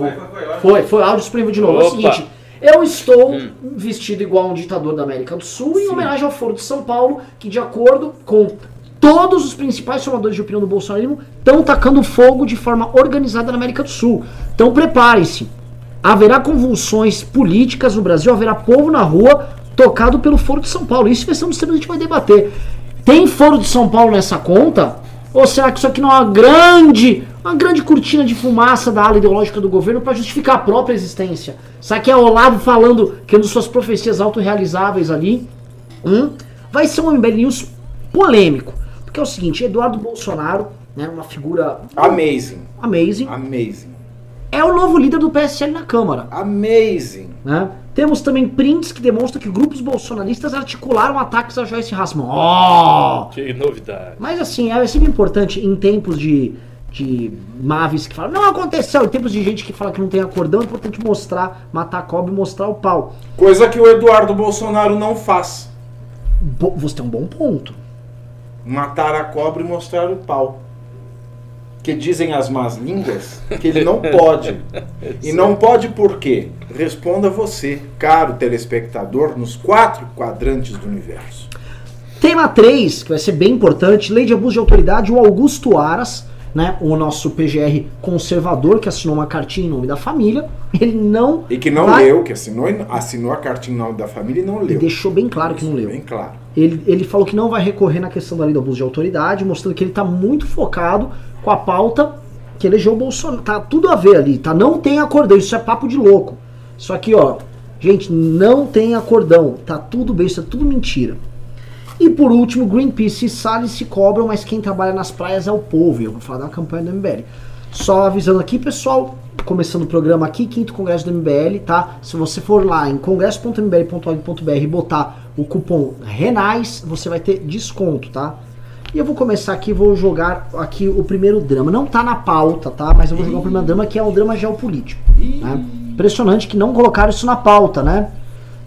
Foi, foi, foi áudio disponível de novo. É o Opa. seguinte, eu estou Hum. vestido igual um ditador da América do Sul em homenagem ao Foro de São Paulo, que de acordo com todos os principais formadores de opinião do bolsonarismo, estão tacando fogo de forma organizada na América do Sul. Então preparem-se. Haverá convulsões políticas no Brasil, haverá povo na rua tocado pelo Foro de São Paulo. Isso vai ser um dos temas que a gente vai debater. Tem Foro de São Paulo nessa conta? Ou será que isso aqui não é uma grande, uma grande cortina de fumaça da ala ideológica do governo para justificar a própria existência? Será que é o Olavo falando, criando suas profecias autorrealizáveis ali? Hum? Vai ser um MBL News polêmico. Porque é o seguinte, Eduardo Bolsonaro, né, uma figura Amazing. amazing, Amazing. É o novo líder do PSL na Câmara. Amazing. né? Temos também prints que demonstram que grupos bolsonaristas articularam ataques a Joyce Hasselman. Oh! Que novidade. Mas assim, é sempre importante em tempos de, de maves que falam, não aconteceu, em tempos de gente que fala que não tem acordão, é importante mostrar, matar a cobra e mostrar o pau. Coisa que o Eduardo Bolsonaro não faz. Bo- você tem um bom ponto. Matar a cobra e mostrar o pau. Que dizem as más línguas que ele não pode. E não pode por quê? Responda você, caro telespectador, nos quatro quadrantes do universo. Tema 3, que vai ser bem importante, lei de abuso de autoridade, o Augusto Aras, né, o nosso PGR conservador, que assinou uma cartinha em nome da família, ele não E que não vai- leu, que assinou, assinou a cartinha em nome da família e não e leu. deixou bem claro que não leu. Bem claro. Ele, ele falou que não vai recorrer na questão da lei do abuso de autoridade, mostrando que ele está muito focado com a pauta que elegeu o Bolsonaro. Tá tudo a ver ali, tá? Não tem acordão, isso é papo de louco. Isso aqui, ó, gente, não tem acordão, tá tudo bem, isso é tudo mentira. E por último, Greenpeace e Salles se cobram, mas quem trabalha nas praias é o povo. Eu vou falar da campanha do MBL. Só avisando aqui, pessoal, começando o programa aqui, quinto congresso do MBL, tá? Se você for lá em congresso.mbl.org.br e botar o cupom RENAIS, você vai ter desconto, tá? E eu vou começar aqui, vou jogar aqui o primeiro drama. Não tá na pauta, tá? Mas eu vou jogar o primeiro drama, que é o drama geopolítico. Né? Impressionante que não colocaram isso na pauta, né?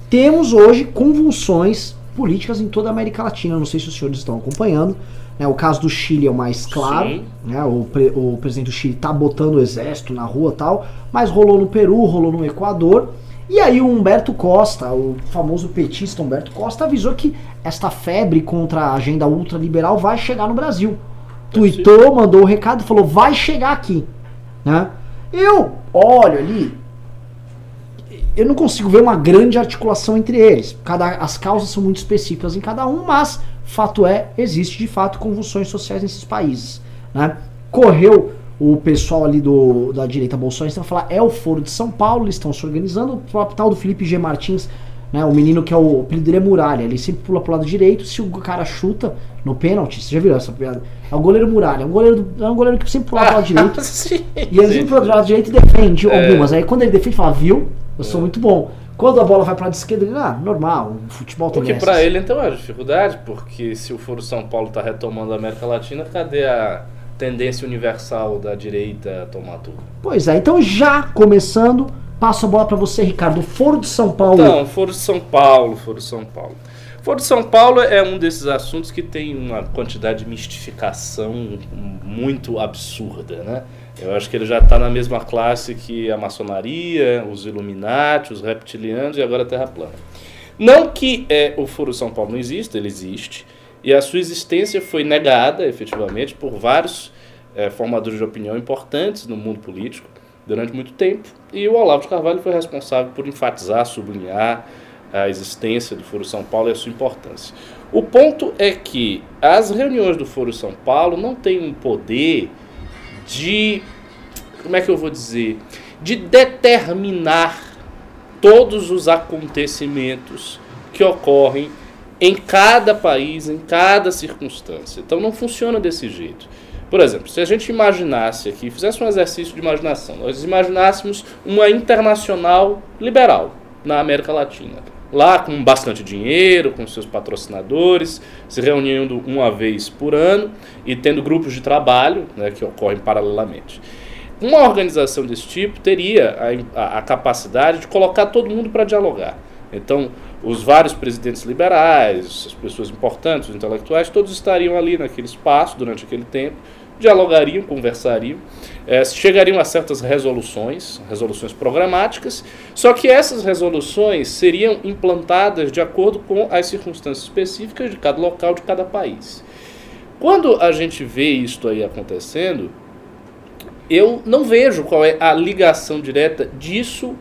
Temos hoje convulsões políticas em toda a América Latina. Não sei se os senhores estão acompanhando. né? o caso do Chile é o mais claro. Sim. né? o, pre- o presidente do Chile tá botando o exército na rua e tal. Mas rolou no Peru, rolou no Equador. E aí o Humberto Costa, o famoso petista Humberto Costa, avisou que esta febre contra a agenda ultraliberal vai chegar no Brasil. Tweetou, mandou o recado e falou, vai chegar aqui. Né? Eu olho ali, eu não consigo ver uma grande articulação entre eles. Cada, as causas são muito específicas em cada um, mas fato é, existe de fato convulsões sociais nesses países. Né? Correu o pessoal ali do, da direita bolsonarista vai falar é o Foro de São Paulo, eles estão se organizando. O próprio tal do Felipe G. Martins, né, o menino que é o, o apelido dele é Muralha, ele sempre pula pro lado direito. Se o cara chuta no pênalti, você já viu essa piada? É o goleiro Muralha, é um goleiro, é um goleiro que sempre pula pro lado direito. Sim, E ele sempre pro lado direito e defende É. algumas. Aí quando ele defende, fala, viu? Eu sou muito bom. Quando a bola vai pra lado esquerda, ele, ah, normal, o futebol tem O que dessas. pra ele então é dificuldade, porque se o Foro São Paulo tá retomando a América Latina, cadê a tendência universal da direita tomar tudo? Pois é, então já começando, passo a bola pra você, Ricardo. Foro de São Paulo. Então, Foro de São Paulo, Foro de São Paulo. Foro de São Paulo é um desses assuntos que tem uma quantidade de mistificação muito absurda, né? Eu acho que ele já está na mesma classe que a maçonaria, os Illuminati, os reptilianos e agora a Terra plana. Não que é, o Foro de São Paulo não exista, ele existe, e a sua existência foi negada, efetivamente, por vários eh, formadores de opinião importantes no mundo político durante muito tempo, e o Olavo de Carvalho foi responsável por enfatizar, sublinhar a existência do Foro São Paulo e a sua importância. O ponto é que as reuniões do Foro São Paulo não têm um poder de. Como é que eu vou dizer? De determinar todos os acontecimentos que ocorrem em cada país, em cada circunstância. Então não funciona desse jeito. Por exemplo, se a gente imaginasse aqui, fizesse um exercício de imaginação, nós imaginássemos uma internacional liberal na América Latina. Lá com bastante dinheiro, com seus patrocinadores, se reunindo uma vez por ano e tendo grupos de trabalho né, que ocorrem paralelamente. Uma organização desse tipo teria a, a, a capacidade de colocar todo mundo para dialogar. Então, os vários presidentes liberais, as pessoas importantes, os intelectuais, todos estariam ali naquele espaço durante aquele tempo, dialogariam, conversariam, é, chegariam a certas resoluções, resoluções programáticas, só que essas resoluções seriam implantadas de acordo com as circunstâncias específicas de cada local, de cada país. Quando a gente vê isso aí acontecendo, eu não vejo qual é a ligação direta disso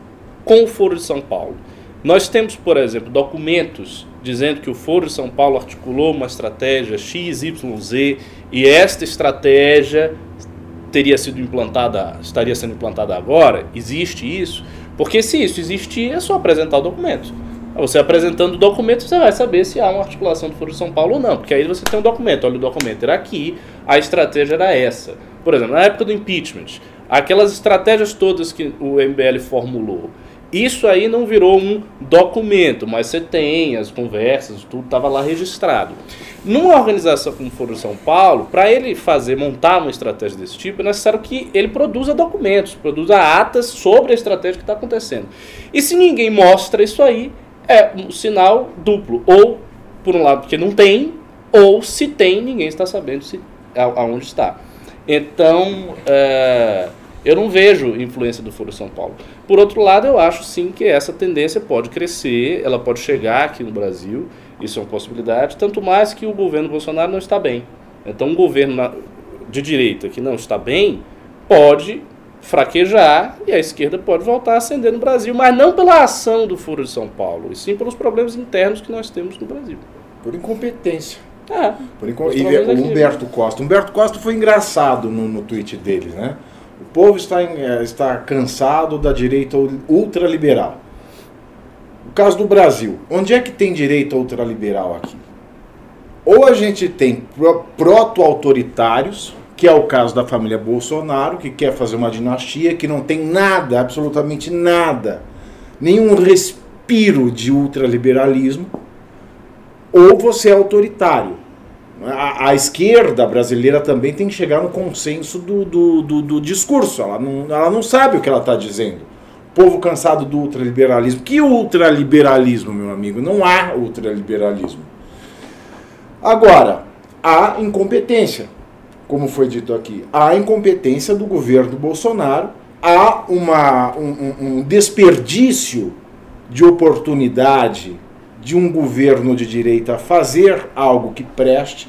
com o Foro de São Paulo. Nós temos, por exemplo, documentos dizendo que o Foro de São Paulo articulou uma estratégia XYZ e esta estratégia teria sido implantada, estaria sendo implantada agora. Existe isso? Porque se isso existir, é só apresentar o documento. Você apresentando o documento, você vai saber se há uma articulação do Foro de São Paulo ou não. Porque aí você tem um documento. Olha, o documento era aqui, a estratégia era essa. Por exemplo, na época do impeachment, aquelas estratégias todas que o MBL formulou, isso aí não virou um documento, mas você tem as conversas, tudo estava lá registrado. Numa organização como o Foro São Paulo, para ele fazer, montar uma estratégia desse tipo, é necessário que ele produza documentos, produza atas sobre a estratégia que está acontecendo. E se ninguém mostra isso aí, é um sinal duplo. Ou, por um lado, porque não tem, ou se tem, ninguém está sabendo se, aonde está. Então, é, eu não vejo influência do Foro São Paulo. Por outro lado, eu acho sim que essa tendência pode crescer, ela pode chegar aqui no Brasil, isso é uma possibilidade, tanto mais que o governo Bolsonaro não está bem. Então, um governo de direita que não está bem pode fraquejar e a esquerda pode voltar a ascender no Brasil, mas não pela ação do Foro de São Paulo, e sim pelos problemas internos que nós temos no Brasil. Por incompetência. É, Por inco... E o Humberto Costa. Humberto Costa foi engraçado no, no tweet dele, né? O povo está, eh, está cansado da direita ultraliberal. O caso do Brasil. Onde é que tem direita ultraliberal aqui? Ou a gente tem proto-autoritários, que é o caso da família Bolsonaro, que quer fazer uma dinastia, que não tem nada, absolutamente nada, nenhum respiro de ultraliberalismo, ou você é autoritário. A, a, esquerda brasileira também tem que chegar no consenso do, do, do, do discurso. Ela não, ela não sabe o que ela está dizendo. Povo cansado do ultraliberalismo. Que ultraliberalismo, meu amigo? Não há ultraliberalismo. Agora, há incompetência, como foi dito aqui. Há incompetência do governo Bolsonaro. Há uma, um, um desperdício de oportunidade de um governo de direita fazer algo que preste,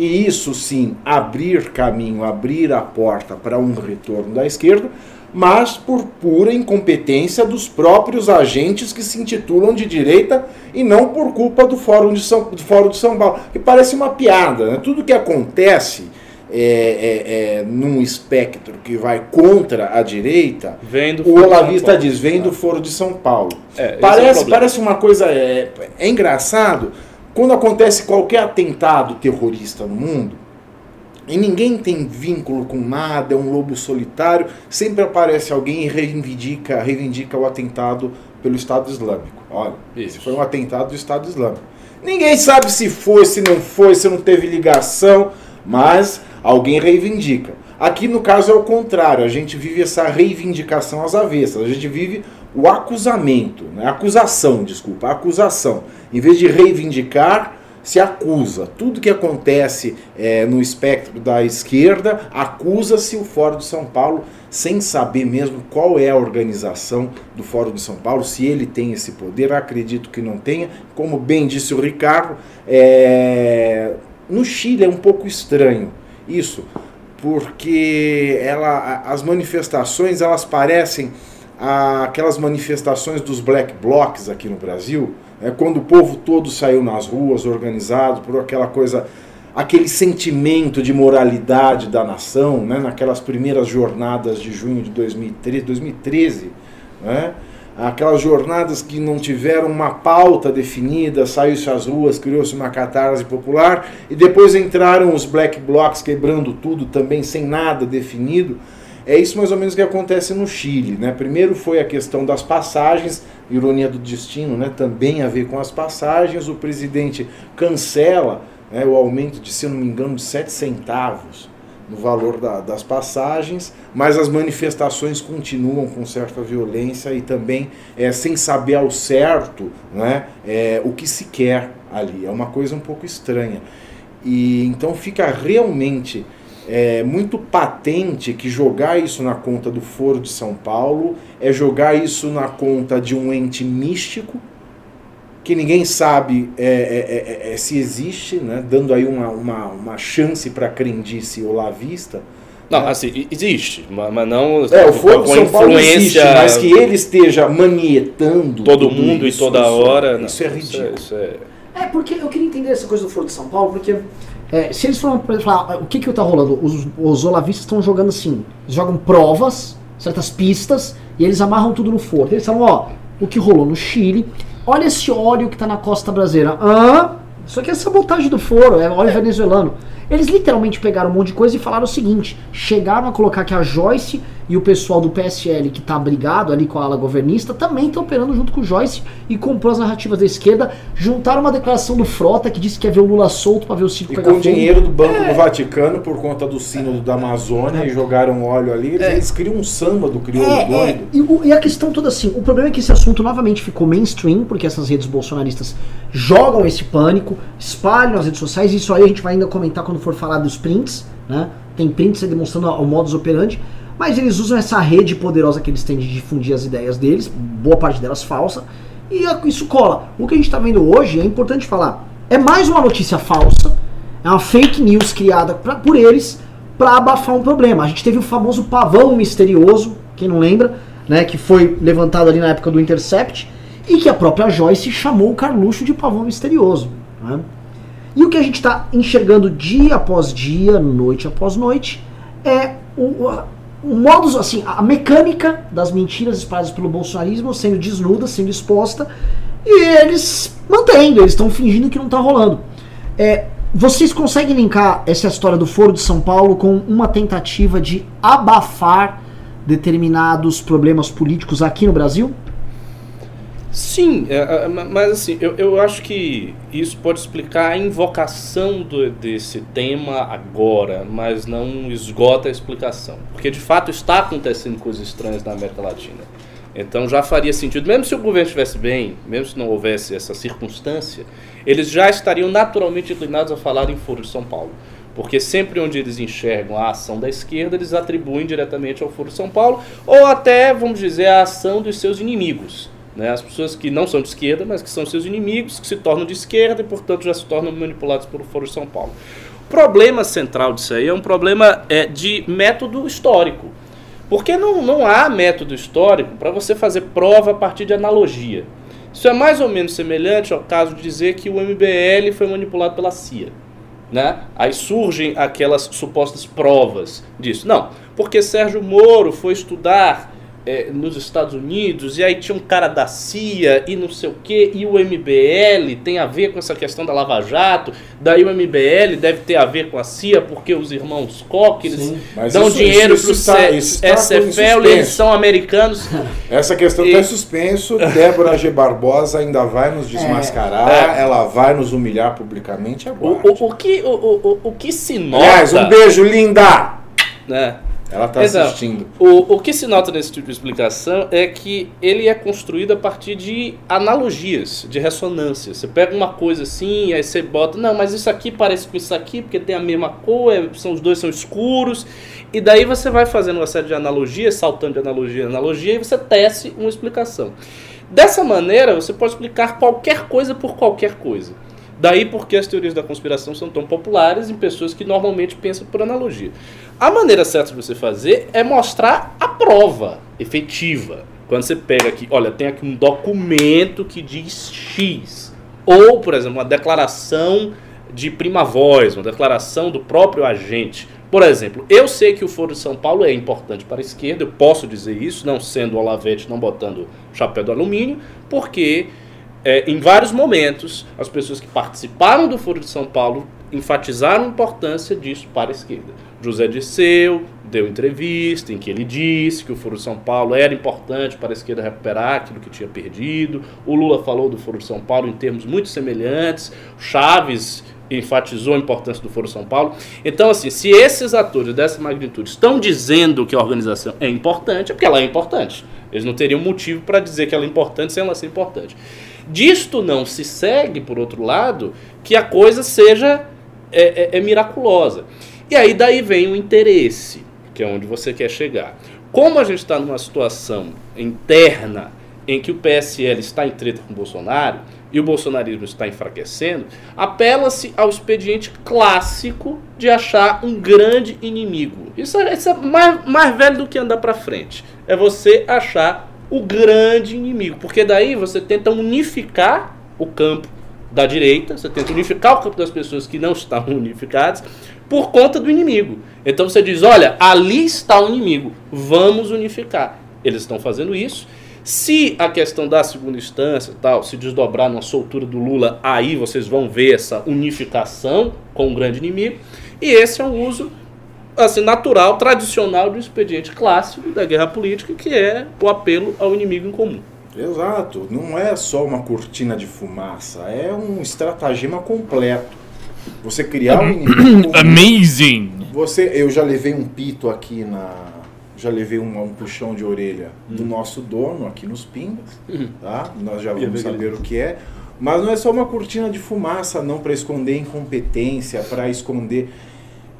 e isso sim abrir caminho, abrir a porta para um retorno da esquerda, mas por pura incompetência dos próprios agentes que se intitulam de direita e não por culpa do Fórum de São, do Fórum de São Paulo. Que parece uma piada, né? Tudo que acontece é, é, é, num espectro que vai contra a direita, o Olavista diz, vem do Foro de São Paulo. É, parece, é parece uma coisa. É, é engraçado quando acontece qualquer atentado terrorista no mundo. E ninguém tem vínculo com nada, é um lobo solitário. Sempre aparece alguém e reivindica, reivindica o atentado pelo Estado Islâmico. Olha, Isso. esse foi um atentado do Estado Islâmico. Ninguém sabe se foi, se não foi, se não teve ligação, mas alguém reivindica. Aqui no caso é o contrário, a gente vive essa reivindicação às avessas, a gente vive o acusamento, né? acusação, desculpa, acusação. Em vez de reivindicar, se acusa. Tudo que acontece é, no espectro da esquerda, acusa-se o Fórum de São Paulo, sem saber mesmo qual é a organização do Fórum de São Paulo, se ele tem esse poder, acredito que não tenha. Como bem disse o Ricardo, é... no Chile é um pouco estranho isso, porque ela, as manifestações elas parecem aquelas manifestações dos black blocs aqui no Brasil, né, quando o povo todo saiu nas ruas organizado por aquela coisa, aquele sentimento de moralidade da nação, né, naquelas primeiras jornadas de junho de 2013, 2013 né, aquelas jornadas que não tiveram uma pauta definida, saiu-se às ruas, criou-se uma catarse popular, e depois entraram os black blocs quebrando tudo também sem nada definido. É isso mais ou menos que acontece no Chile. Né? Primeiro foi a questão das passagens, ironia do destino, né? também a ver com as passagens. O presidente cancela né, o aumento de, se não me engano, de 7 centavos no valor da, das passagens, mas as manifestações continuam com certa violência e também é, sem saber ao certo né, é, o que se quer ali. É uma coisa um pouco estranha. E então fica realmente é muito patente que jogar isso na conta do Foro de São Paulo é jogar isso na conta de um ente místico que ninguém sabe é, é, é, é se existe, né? dando aí uma, uma, uma chance para a crendice olavista. Não, né? assim, existe, mas não é, o Foro de São Paulo existe, mas que ele esteja manietando todo mundo isso, e toda isso, hora. Isso, não, é ridículo. Isso é, é, porque eu queria entender essa coisa do Foro de São Paulo, porque é, se eles foram falar, o que que tá rolando? Os, os olavistas estão jogando assim, jogam provas, certas pistas, e eles amarram tudo no foro. Eles falam, ó, o que rolou no Chile, olha esse óleo que tá na costa brasileira. Ah, isso aqui é sabotagem do foro, é óleo venezuelano. Eles literalmente pegaram um monte de coisa e falaram o seguinte: chegaram a colocar que a Joyce e o pessoal do PSL que tá brigado ali com a ala governista também estão operando junto com o Joyce e comprou as narrativas da esquerda, juntaram uma declaração do Frota que disse que ia ver o Lula solto para ver o circo e pegar com fogo. dinheiro do Banco é. do Vaticano por conta do sínodo da Amazônia é. e jogaram óleo ali, eles, é. eles criam um samba do crioulo é, é. doido. E, o, e, a questão toda assim, o problema é que esse assunto novamente ficou mainstream, porque essas redes bolsonaristas jogam esse pânico, espalham nas redes sociais, isso aí a gente vai ainda comentar quando for falar dos prints, né? Tem prints demonstrando o modus operandi, mas eles usam essa rede poderosa que eles têm de difundir as ideias deles, boa parte delas falsa, e isso cola. O que a gente está vendo hoje é importante falar. É mais uma notícia falsa, é uma fake news criada pra, por eles para abafar um problema. A gente teve o famoso pavão misterioso, quem não lembra, né, que foi levantado ali na época do Intercept, e que a própria Joyce chamou o Carluxo de pavão misterioso. Né? E o que a gente está enxergando dia após dia, noite após noite, é o, o assim, a mecânica das mentiras espalhadas pelo bolsonarismo sendo desnuda, sendo exposta, e eles mantendo, eles estão fingindo que não está rolando. É, vocês conseguem linkar essa história do Foro de São Paulo com uma tentativa de abafar determinados problemas políticos aqui no Brasil? Sim, é, é, mas assim, eu, eu acho que isso pode explicar a invocação do, desse tema agora, mas não esgota a explicação. Porque de fato está acontecendo coisas estranhas na América Latina. Então já faria sentido, mesmo se o governo estivesse bem, mesmo se não houvesse essa circunstância, eles já estariam naturalmente inclinados a falar em Foro de São Paulo. Porque sempre onde eles enxergam a ação da esquerda, eles atribuem diretamente ao Foro de São Paulo, ou até, vamos dizer, a ação dos seus inimigos. Né? As pessoas que não são de esquerda, mas que são seus inimigos, que se tornam de esquerda e, portanto, já se tornam manipulados pelo Foro de São Paulo. O problema central disso aí é um problema é, de método histórico. Porque não, não há método histórico para você fazer prova a partir de analogia. Isso é mais ou menos semelhante ao caso de dizer que o MBL foi manipulado pela CIA. Né? Aí surgem aquelas supostas provas disso. Não, porque Sérgio Moro foi estudar é, nos Estados Unidos, e aí tinha um cara da CIA e não sei o que, e o MBL tem a ver com essa questão da Lava Jato, daí o MBL deve ter a ver com a CIA, porque os irmãos Koch, eles dão isso, dinheiro para o SFL, eles são americanos. Essa questão está em suspenso, Débora G. Barbosa ainda vai nos desmascarar, é. ela vai nos humilhar publicamente agora. O, o, o, que, o, o, o que se nota... Aliás, um beijo, linda! Né? Ela está assistindo. O, o que se nota nesse tipo de explicação é que ele é construído a partir de analogias, de ressonância. Você pega uma coisa assim, aí você bota, não, mas isso aqui parece com isso aqui, porque tem a mesma cor, é, são, os dois são escuros. E daí você vai fazendo uma série de analogias, saltando de analogia em analogia, e você tece uma explicação. Dessa maneira, você pode explicar qualquer coisa por qualquer coisa. Daí porque as teorias da conspiração são tão populares em pessoas que normalmente pensam por analogia. A maneira certa de você fazer é mostrar a prova efetiva. Quando você pega aqui, olha, tem aqui um documento que diz X. Ou, por exemplo, uma declaração de prima voz, uma declaração do próprio agente. Por exemplo, eu sei que o Foro de São Paulo é importante para a esquerda, eu posso dizer isso, não sendo Olavete, não botando chapéu do alumínio, porque é, em vários momentos, as pessoas que participaram do Foro de São Paulo enfatizaram a importância disso para a esquerda. José Disseu deu entrevista em que ele disse que o Foro de São Paulo era importante para a esquerda recuperar aquilo que tinha perdido. O Lula falou do Foro de São Paulo em termos muito semelhantes. Chaves enfatizou a importância do Foro de São Paulo. Então, assim, se esses atores dessa magnitude estão dizendo que a organização é importante, é porque ela é importante. Eles não teriam motivo para dizer que ela é importante sem ela ser importante. Disto não se segue, por outro lado, que a coisa seja é, é, é miraculosa. E aí daí vem o interesse, que é onde você quer chegar. Como a gente está numa situação interna em que o PSL está em treta com o Bolsonaro e o bolsonarismo está enfraquecendo, apela-se ao expediente clássico de achar um grande inimigo. Isso é, isso é mais, mais velho do que andar para frente. É você achar o grande inimigo, porque daí você tenta unificar o campo da direita, você tenta unificar o campo das pessoas que não estão unificadas por conta do inimigo. Então você diz: olha, ali está o inimigo, vamos unificar. Eles estão fazendo isso. Se a questão da segunda instância tal se desdobrar na soltura do Lula, aí vocês vão ver essa unificação com o grande inimigo. E esse é um uso assim, natural, tradicional do expediente clássico da guerra política, que é o apelo ao inimigo em comum. Exato, não é só uma cortina de fumaça, é um estratagema completo. Você criar um inimigo. Amazing! Você, eu já levei um pito aqui na. Já levei um, um puxão de orelha do nosso dono aqui nos Pimbas, tá? Nós já vamos saber o que é. Mas não é só uma cortina de fumaça, não, para esconder incompetência, para esconder.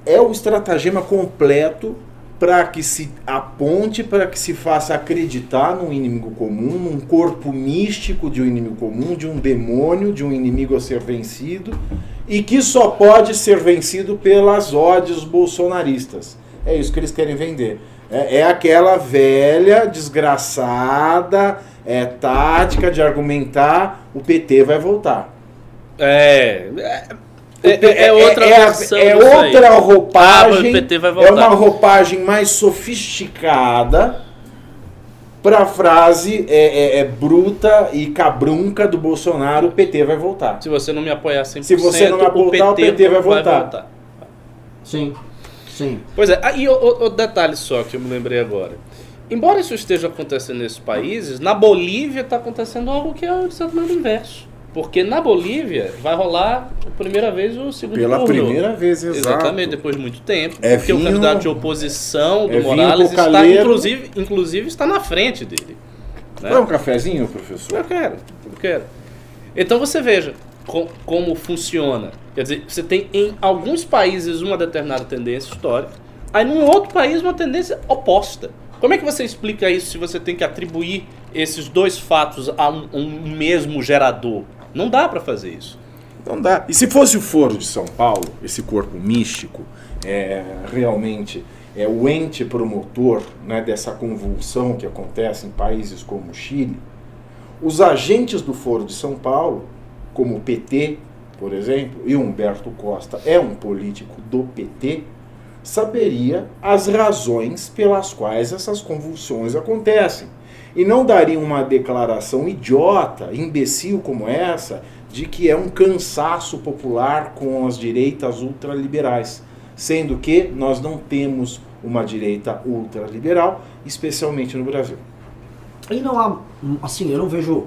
É o estratagema completo para que se aponte, para que se faça acreditar num inimigo comum, num corpo místico de um inimigo comum, de um demônio, de um inimigo a ser vencido, e que só pode ser vencido pelas ódios bolsonaristas. É isso que eles querem vender. É, é aquela velha, desgraçada, é, tática de argumentar: o PT vai voltar. É. é é, é, outra é, versão é disso aí. outra Ah, roupagem. o PT vai é voltar. uma roupagem mais sofisticada para a frase é, é- é bruta e cabrunca do Bolsonaro: o PT vai voltar. Se você não me apoiar 100%, Se você não me apontar, o PT vai voltar. Sim, sim. Pois é, ah, e o, o- o detalhe só que eu me lembrei agora. Embora isso esteja acontecendo nesses países, na Bolívia está acontecendo algo que é o exatamente o inverso. Porque na Bolívia vai rolar a primeira vez o segundo Pela turno. primeira vez, exato. Exatamente, depois de muito tempo. É porque o vinho- candidato de oposição do é Morales está, inclusive, inclusive, está na frente dele. né? Quer um cafezinho, professor? Eu quero, eu quero. Então você veja co- como funciona. Quer dizer, você tem em alguns países uma determinada tendência histórica, aí num outro país uma tendência oposta. Como é que você explica isso se você tem que atribuir esses dois fatos a um, um mesmo gerador? Não dá para fazer isso. Não dá. E se fosse o Foro de São Paulo, esse corpo místico, é, realmente é o ente promotor né, dessa convulsão que acontece em países como o Chile, os agentes do Foro de São Paulo, como o PT, por exemplo, e Humberto Costa é um político do PT, saberia as razões pelas quais essas convulsões acontecem. E não daria uma declaração idiota, imbecil como essa, de que é um cansaço popular com as direitas ultraliberais. Sendo que nós não temos uma direita ultraliberal, especialmente no Brasil. E não há, assim, eu não vejo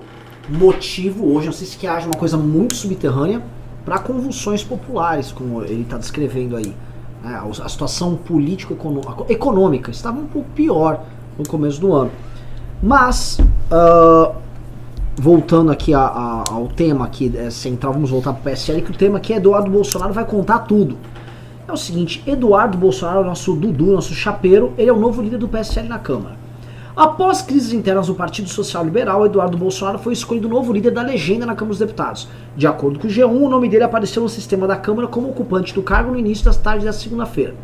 motivo hoje, não sei se que haja uma coisa muito subterrânea para convulsões populares, como ele está descrevendo aí. né? A situação político-econômica estava um pouco pior no começo do ano. Mas, ah, voltando aqui a- a- ao tema aqui é, central, vamos voltar para o PSL, que o tema aqui é Eduardo Bolsonaro vai contar tudo. É o seguinte, Eduardo Bolsonaro, nosso Dudu, nosso chapeiro, ele é o novo líder do PSL na Câmara. Após crises internas do Partido Social Liberal, Eduardo Bolsonaro foi escolhido novo líder da legenda na Câmara dos Deputados. De acordo com o G1, o nome dele apareceu no sistema da Câmara como ocupante do cargo no início das tardes da segunda-feira.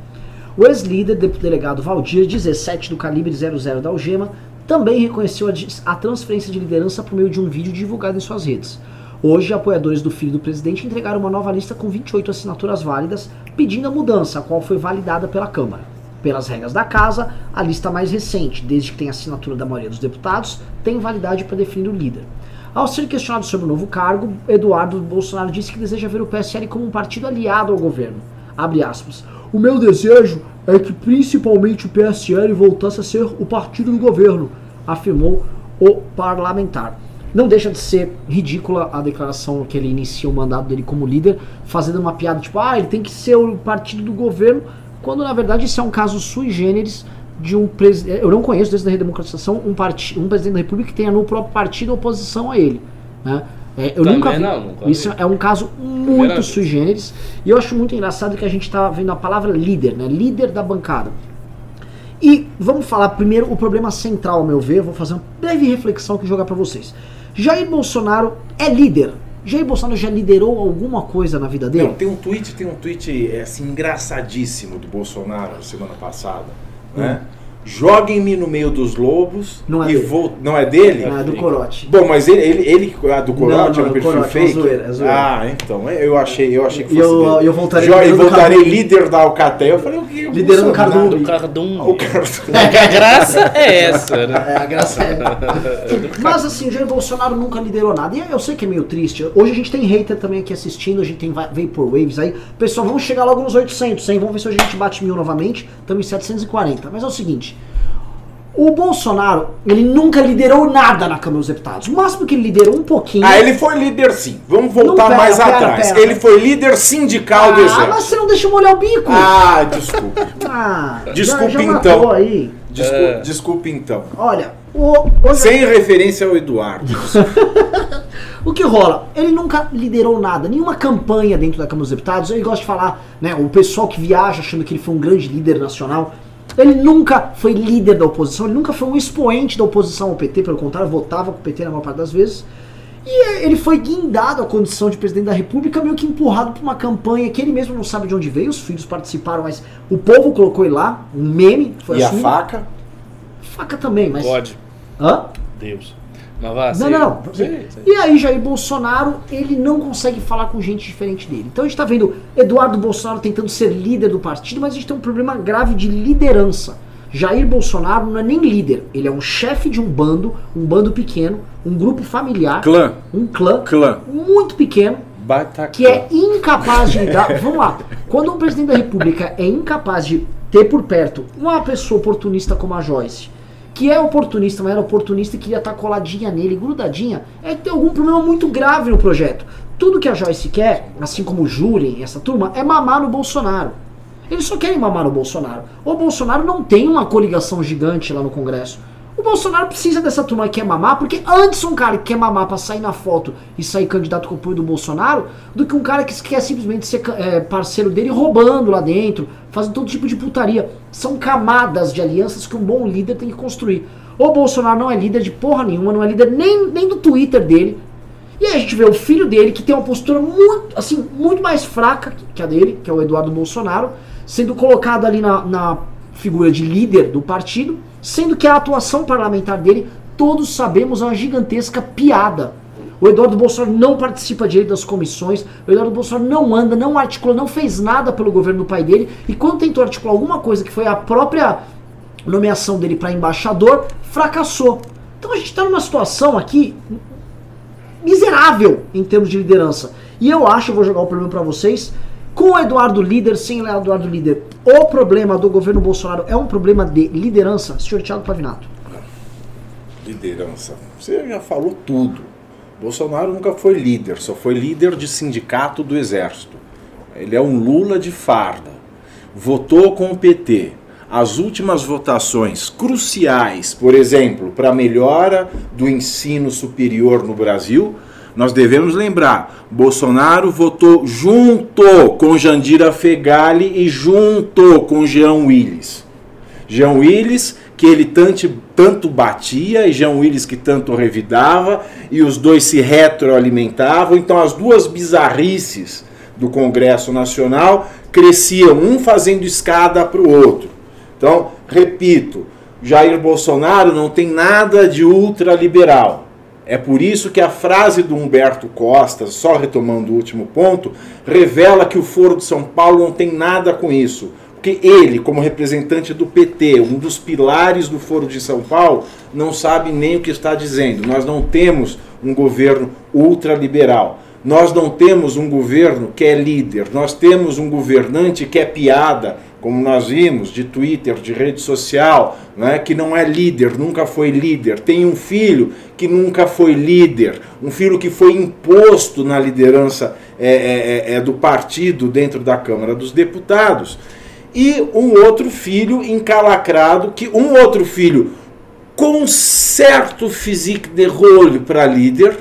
O ex-líder, de- delegado Valdir, 17 do calibre 00 da Algema, também reconheceu a, a transferência de liderança por meio de um vídeo divulgado em suas redes. Hoje, apoiadores do filho do presidente entregaram uma nova lista com 28 assinaturas válidas, pedindo a mudança, a qual foi validada pela Câmara. Pelas regras da casa, a lista mais recente, desde que tem assinatura da maioria dos deputados, tem validade para definir o líder. Ao ser questionado sobre o novo cargo, Eduardo Bolsonaro disse que deseja ver o PSL como um partido aliado ao governo. Abre aspas. O meu desejo é que principalmente o PSL voltasse a ser o partido do governo, afirmou o parlamentar. Não deixa de ser ridícula a declaração que ele inicia o mandato dele como líder, fazendo uma piada tipo, ah, ele tem que ser o partido do governo, quando na verdade isso é um caso sui generis de um presidente. Eu não conheço desde a redemocratização um, parti um presidente da República que tenha no próprio partido oposição a ele. Né? É, eu Também nunca vi. não, nunca Isso vi. é um caso muito generis. E eu acho muito engraçado que a gente tá vendo a palavra líder, né? Líder da bancada. E vamos falar primeiro o problema central, ao meu ver. Eu vou fazer uma breve reflexão que jogar pra vocês. Jair Bolsonaro é líder. Jair Bolsonaro já liderou alguma coisa na vida dele? Não, tem um tweet, tem um tweet é, assim, engraçadíssimo do Bolsonaro semana passada. Né? Joguem-me no meio dos lobos. Não é e dele. vou. Não é dele? Ah, do Corote. Bom, mas ele, ele, ele a do Corote Não, é não, um perfil Corote, é fake? zoeira, é zoeira. Ah, então, eu achei, eu achei que fosse eu- dele. eu voltarei Jo- e o voltarei líder da Alcatel. Eu falei, o que? Liderando o Bolsonaro? Cardume. Do Cardum. O Cardume. A graça é essa, né? É, a graça é. Mas assim, o Jair Bolsonaro nunca liderou nada. E eu sei que é meio triste. Hoje a gente tem hater também aqui assistindo, a gente tem va- Vaporwaves aí. Pessoal, vamos chegar logo nos 800, hein? Vamos ver se hoje a gente bate mil novamente. Estamos em 740. Mas é o seguinte. O Bolsonaro, ele nunca liderou nada na Câmara dos Deputados. O máximo que ele liderou um pouquinho. Ah, ele foi líder sim. Vamos voltar Não, pera, mais pera, atrás. pera. Ele foi líder sindical do Ah, Exército. mas você não deixa eu molhar o bico. Ah, desculpe. Ah, Desculpe, já, já então. matou aí. Desculpe, É. desculpe então. Olha, o, hoje Sem referência ao Eduardo. O que rola? Ele nunca liderou nada, nenhuma campanha dentro da Câmara dos Deputados. Ele gosta de falar, né? O pessoal que viaja achando que ele foi um grande líder nacional. Ele nunca foi líder da oposição, ele nunca foi um expoente da oposição ao PT, pelo contrário, votava com o PT na maior parte das vezes. E ele foi guindado à condição de presidente da República, meio que empurrado por uma campanha que ele mesmo não sabe de onde veio, os filhos participaram, mas o povo colocou ele lá, um meme. Foi E a assim. faca? Faca também, mas. Pode. Hã? Deus. Mas Não, não, não. Sei, sei. E aí, Jair Bolsonaro, ele não consegue falar com gente diferente dele. Então a gente tá vendo Eduardo Bolsonaro tentando ser líder do partido, mas a gente tem um problema grave de liderança. Jair Bolsonaro não é nem líder, ele é um chefe de um bando, um bando pequeno, um grupo familiar, Clã. um clã Clã. muito pequeno, Bataclan. que é incapaz de lidar. Vamos lá. Quando um presidente da República é incapaz de ter por perto uma pessoa oportunista como a Joyce, que é oportunista, mas era oportunista e queria estar coladinha nele, grudadinha, é tem algum problema muito grave no projeto. Tudo que a Joyce quer, assim como o Julen, essa turma, é mamar no Bolsonaro. Eles só querem mamar no Bolsonaro. O Bolsonaro não tem uma coligação gigante lá no Congresso. O Bolsonaro precisa dessa turma que quer mamar, porque antes um cara que quer mamar pra sair na foto e sair candidato com o apoio do Bolsonaro, do que um cara que quer simplesmente ser é, parceiro dele roubando lá dentro, fazendo todo tipo de putaria. São camadas de alianças que um bom líder tem que construir. O Bolsonaro não é líder de porra nenhuma, não é líder nem, nem do Twitter dele. E aí a gente vê o filho dele, que tem uma postura muito, assim, muito mais fraca que a dele, que é o Eduardo Bolsonaro, sendo colocado ali na, na figura de líder do partido, sendo que a atuação parlamentar dele, todos sabemos, é uma gigantesca piada. O Eduardo Bolsonaro não participa direito das comissões, o Eduardo Bolsonaro não anda, não articula, não fez nada pelo governo do pai dele, e quando tentou articular alguma coisa que foi a própria nomeação dele para embaixador, fracassou. Então a gente está numa situação aqui miserável em termos de liderança. E eu acho, eu vou jogar o problema para vocês, com o Eduardo líder, sem o Eduardo líder, o problema do governo Bolsonaro é um problema de liderança, senhor Thiago Pavinato. Liderança. Você já falou tudo. Bolsonaro nunca foi líder, só foi líder de sindicato do Exército. Ele é um Lula de farda. Votou com o PT. As últimas votações cruciais, por exemplo, para a melhora do ensino superior no Brasil, nós devemos lembrar: Bolsonaro votou junto com Jandira Fegali e junto com Jean Willis. Jean Willis, que ele tanto, tanto batia, e Jean Willis que tanto revidava, e os dois se retroalimentavam. Então, as duas bizarrices do Congresso Nacional cresciam, um fazendo escada para o outro. Então, repito, Jair Bolsonaro não tem nada de ultraliberal. É por isso que a frase do Humberto Costa, só retomando o último ponto, revela que o Foro de São Paulo não tem nada com isso. Porque ele, como representante do PT, um dos pilares do Foro de São Paulo, não sabe nem o que está dizendo. Nós não temos um governo ultraliberal. Nós não temos um governo que é líder. Nós temos um governante que é piada, como nós vimos, de Twitter, de rede social, né, que não é líder, nunca foi líder. Tem um filho que nunca foi líder, um filho que foi imposto na liderança é, é, é, do partido dentro da Câmara dos Deputados. E um outro filho encalacrado, que um outro filho com certo physique de role para líder,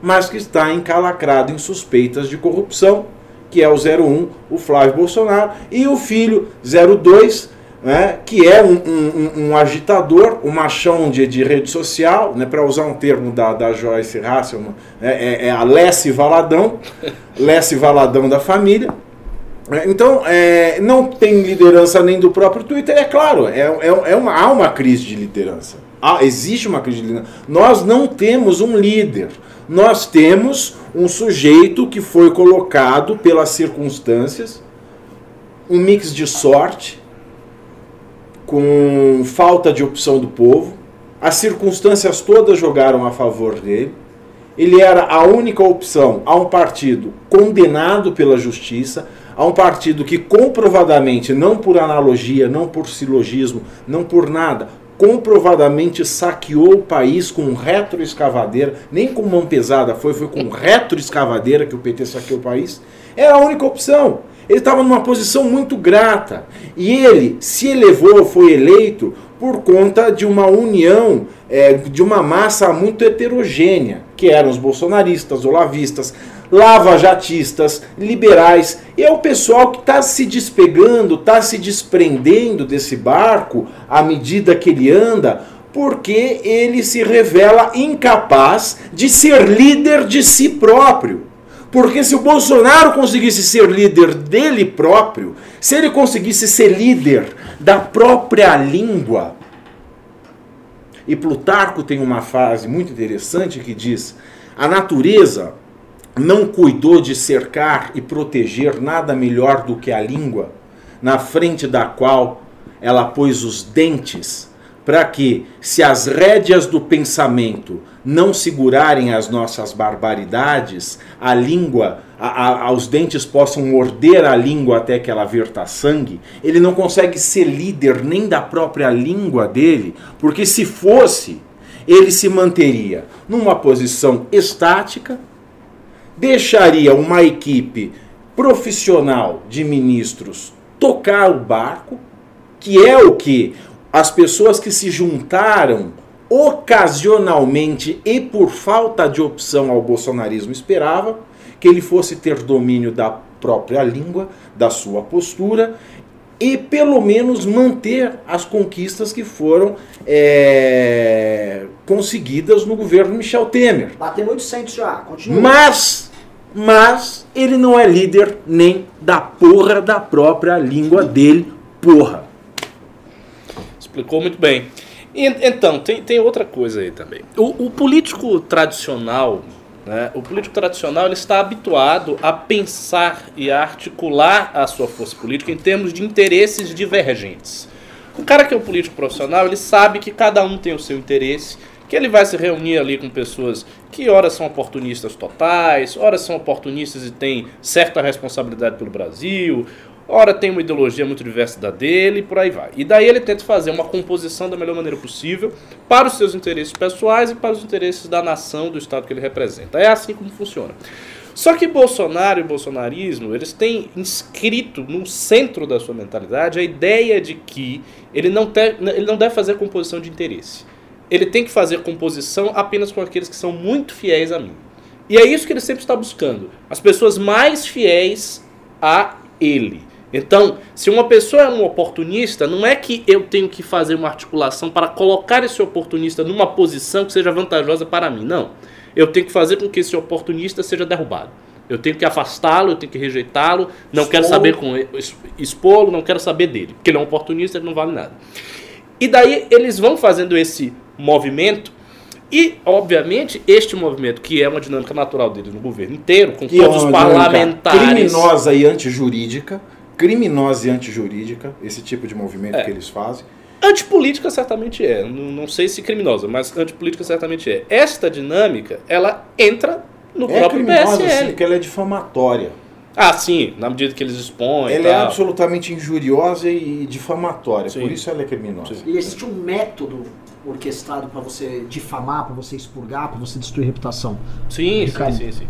mas que está encalacrado em suspeitas de corrupção, que é o 01, o Flávio Bolsonaro, e o filho 02, né, que é um, um, um, agitador, um machão de, de rede social, né, para usar um termo da, da Joyce Hasselman, é, é, é a Lesse Valadão, Lesse Valadão da família. É, então, é, não tem liderança nem do próprio Twitter, é claro, é, é, é uma, há uma crise de liderança. Há, existe uma crise de liderança. Nós não temos um líder, nós temos um sujeito que foi colocado pelas circunstâncias, um mix de sorte, com falta de opção do povo. As circunstâncias todas jogaram a favor dele. Ele era a única opção a um partido condenado pela justiça, a um partido que comprovadamente, não por analogia, não por silogismo, não por nada, comprovadamente saqueou o país com retroescavadeira, nem com mão pesada foi, foi com retroescavadeira que o PT saqueou o país. Era a única opção. Ele estava numa posição muito grata. E ele se elevou, foi eleito por conta de uma união, é, de uma massa muito heterogênea, que eram os bolsonaristas, olavistas, lava-jatistas, liberais. E é o pessoal que está se despegando, está se desprendendo desse barco à medida que ele anda, porque ele se revela incapaz de ser líder de si próprio. Porque se o Bolsonaro conseguisse ser líder dele próprio, se ele conseguisse ser líder da própria língua, e Plutarco tem uma frase muito interessante que diz: a natureza não cuidou de cercar e proteger nada melhor do que a língua, na frente da qual ela pôs os dentes, para que, se as rédeas do pensamento não segurarem as nossas barbaridades, a língua, a, a, os dentes possam morder a língua até que ela verta sangue, ele não consegue ser líder nem da própria língua dele, porque se fosse, ele se manteria numa posição estática, deixaria uma equipe profissional de ministros tocar o barco, que é o que as pessoas que se juntaram ocasionalmente e por falta de opção ao bolsonarismo esperava que ele fosse ter domínio da própria língua, da sua postura e pelo menos manter as conquistas que foram é, conseguidas no governo Michel Temer. Muito centro já, continua. Mas, mas ele não é líder nem da porra da própria língua dele, porra. Explicou muito bem. Então, tem, tem outra coisa aí também. O, o político tradicional, né, o político tradicional ele está habituado a pensar e a articular a sua força política em termos de interesses divergentes. O cara que é um político profissional, ele sabe que cada um tem o seu interesse, que ele vai se reunir ali com pessoas que ora são oportunistas totais, ora são oportunistas e têm certa responsabilidade pelo Brasil, ora tem uma ideologia muito diversa da dele e por aí vai. E daí ele tenta fazer uma composição da melhor maneira possível para os seus interesses pessoais e para os interesses da nação, do Estado que ele representa. É assim como funciona. Só que Bolsonaro e bolsonarismo, eles têm inscrito no centro da sua mentalidade a ideia de que ele não, te, ele não deve fazer composição de interesse. Ele tem que fazer composição apenas com aqueles que são muito fiéis a mim. E é isso que ele sempre está buscando. As pessoas mais fiéis a ele. Então, se uma pessoa é um oportunista, não é que eu tenho que fazer uma articulação para colocar esse oportunista numa posição que seja vantajosa para mim. Não. Eu tenho que fazer com que esse oportunista seja derrubado. Eu tenho que afastá-lo, eu tenho que rejeitá-lo, não quero saber com expô-lo, não quero saber dele, porque ele é um oportunista, ele não vale nada. E daí eles vão fazendo esse movimento e, obviamente, este movimento, que é uma dinâmica natural deles no governo inteiro, com que todos é os parlamentares. Criminosa e antijurídica, criminosa e antijurídica, esse tipo de movimento é. que eles fazem. Antipolítica certamente é, não, não, sei se criminosa, mas antipolítica certamente é. Esta dinâmica, ela entra no é próprio criminosa, PSL. Sim, porque ela é difamatória. Ah, sim, na medida que eles expõem. Ela é absolutamente injuriosa e difamatória, sim. por isso ela é criminosa. Sim. E existe um método orquestrado para você difamar, para você expurgar, para você destruir reputação. Sim, sim, sim, sim.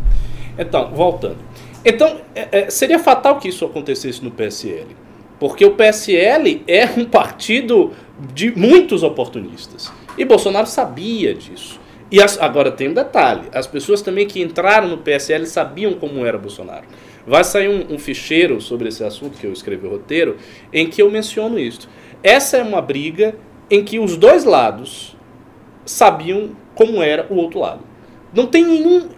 Então, voltando. Então, é, é, seria fatal que isso acontecesse no PSL. Porque o PSL é um partido de muitos oportunistas. E Bolsonaro sabia disso. E as, agora tem um detalhe: as pessoas também que entraram no PSL sabiam como era Bolsonaro. Vai sair um, um ficheiro sobre esse assunto que eu escrevi o roteiro, em que eu menciono isso. Essa é uma briga em que os dois lados sabiam como era o outro lado. Não tem nenhum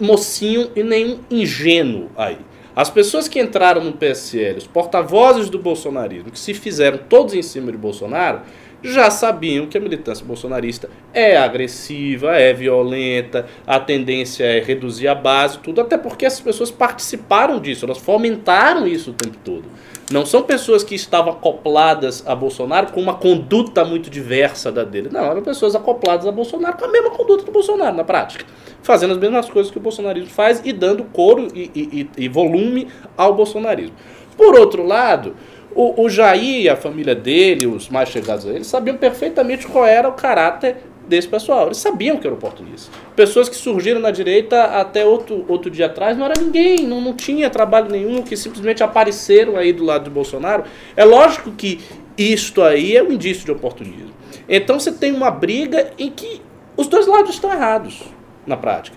mocinho e nenhum ingênuo aí. As pessoas que entraram no PSL, os porta-vozes do bolsonarismo, que se fizeram todos em cima de Bolsonaro, já sabiam que a militância bolsonarista é agressiva, é violenta, a tendência é reduzir a base, tudo, até porque essas pessoas participaram disso, elas fomentaram isso o tempo todo. Não são pessoas que estavam acopladas a Bolsonaro com uma conduta muito diversa da dele. Não, eram pessoas acopladas a Bolsonaro com a mesma conduta do Bolsonaro na prática. Fazendo as mesmas coisas que o bolsonarismo faz e dando coro e, e, e volume ao bolsonarismo. Por outro lado, o, o Jair a família dele, os mais chegados a ele, sabiam perfeitamente qual era o caráter desse pessoal. Eles sabiam que era oportunista. Pessoas que surgiram na direita até outro, outro dia atrás não era ninguém, não, não tinha trabalho nenhum, que simplesmente apareceram aí do lado de Bolsonaro. É lógico que isto aí é um indício de oportunismo. Então você tem uma briga em que os dois lados estão errados na prática.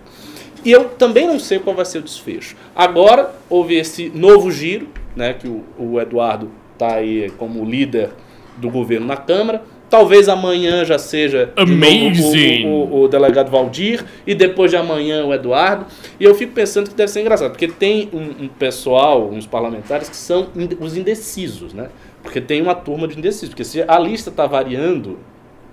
E eu também não sei qual vai ser o desfecho. Agora houve esse novo giro, né, que o, o Eduardo está aí como líder do governo na Câmara. Talvez amanhã já seja Amazing. O, o, o, delegado Valdir e depois de amanhã o Eduardo. E eu fico pensando que deve ser engraçado, porque tem um, um pessoal, uns parlamentares, que são os indecisos, né? Porque tem uma turma de indecisos. Porque se a lista está variando,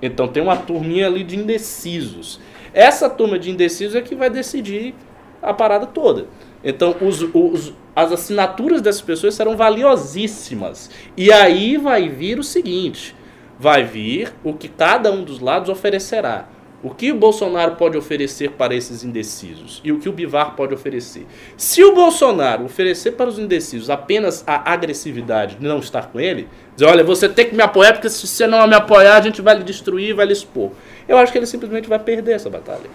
então tem uma turminha ali de indecisos. Essa turma de indecisos é que vai decidir a parada toda. Então, os, os, as assinaturas dessas pessoas serão valiosíssimas. E aí vai vir o seguinte: vai vir o que cada um dos lados oferecerá. O que o Bolsonaro pode oferecer para esses indecisos e o que o Bivar pode oferecer. Se o Bolsonaro oferecer para os indecisos apenas a agressividade de não estar com ele, dizer, olha, você tem que me apoiar, porque se você não me apoiar, a gente vai lhe destruir, vai lhe expor. Eu acho que ele simplesmente vai perder essa batalha.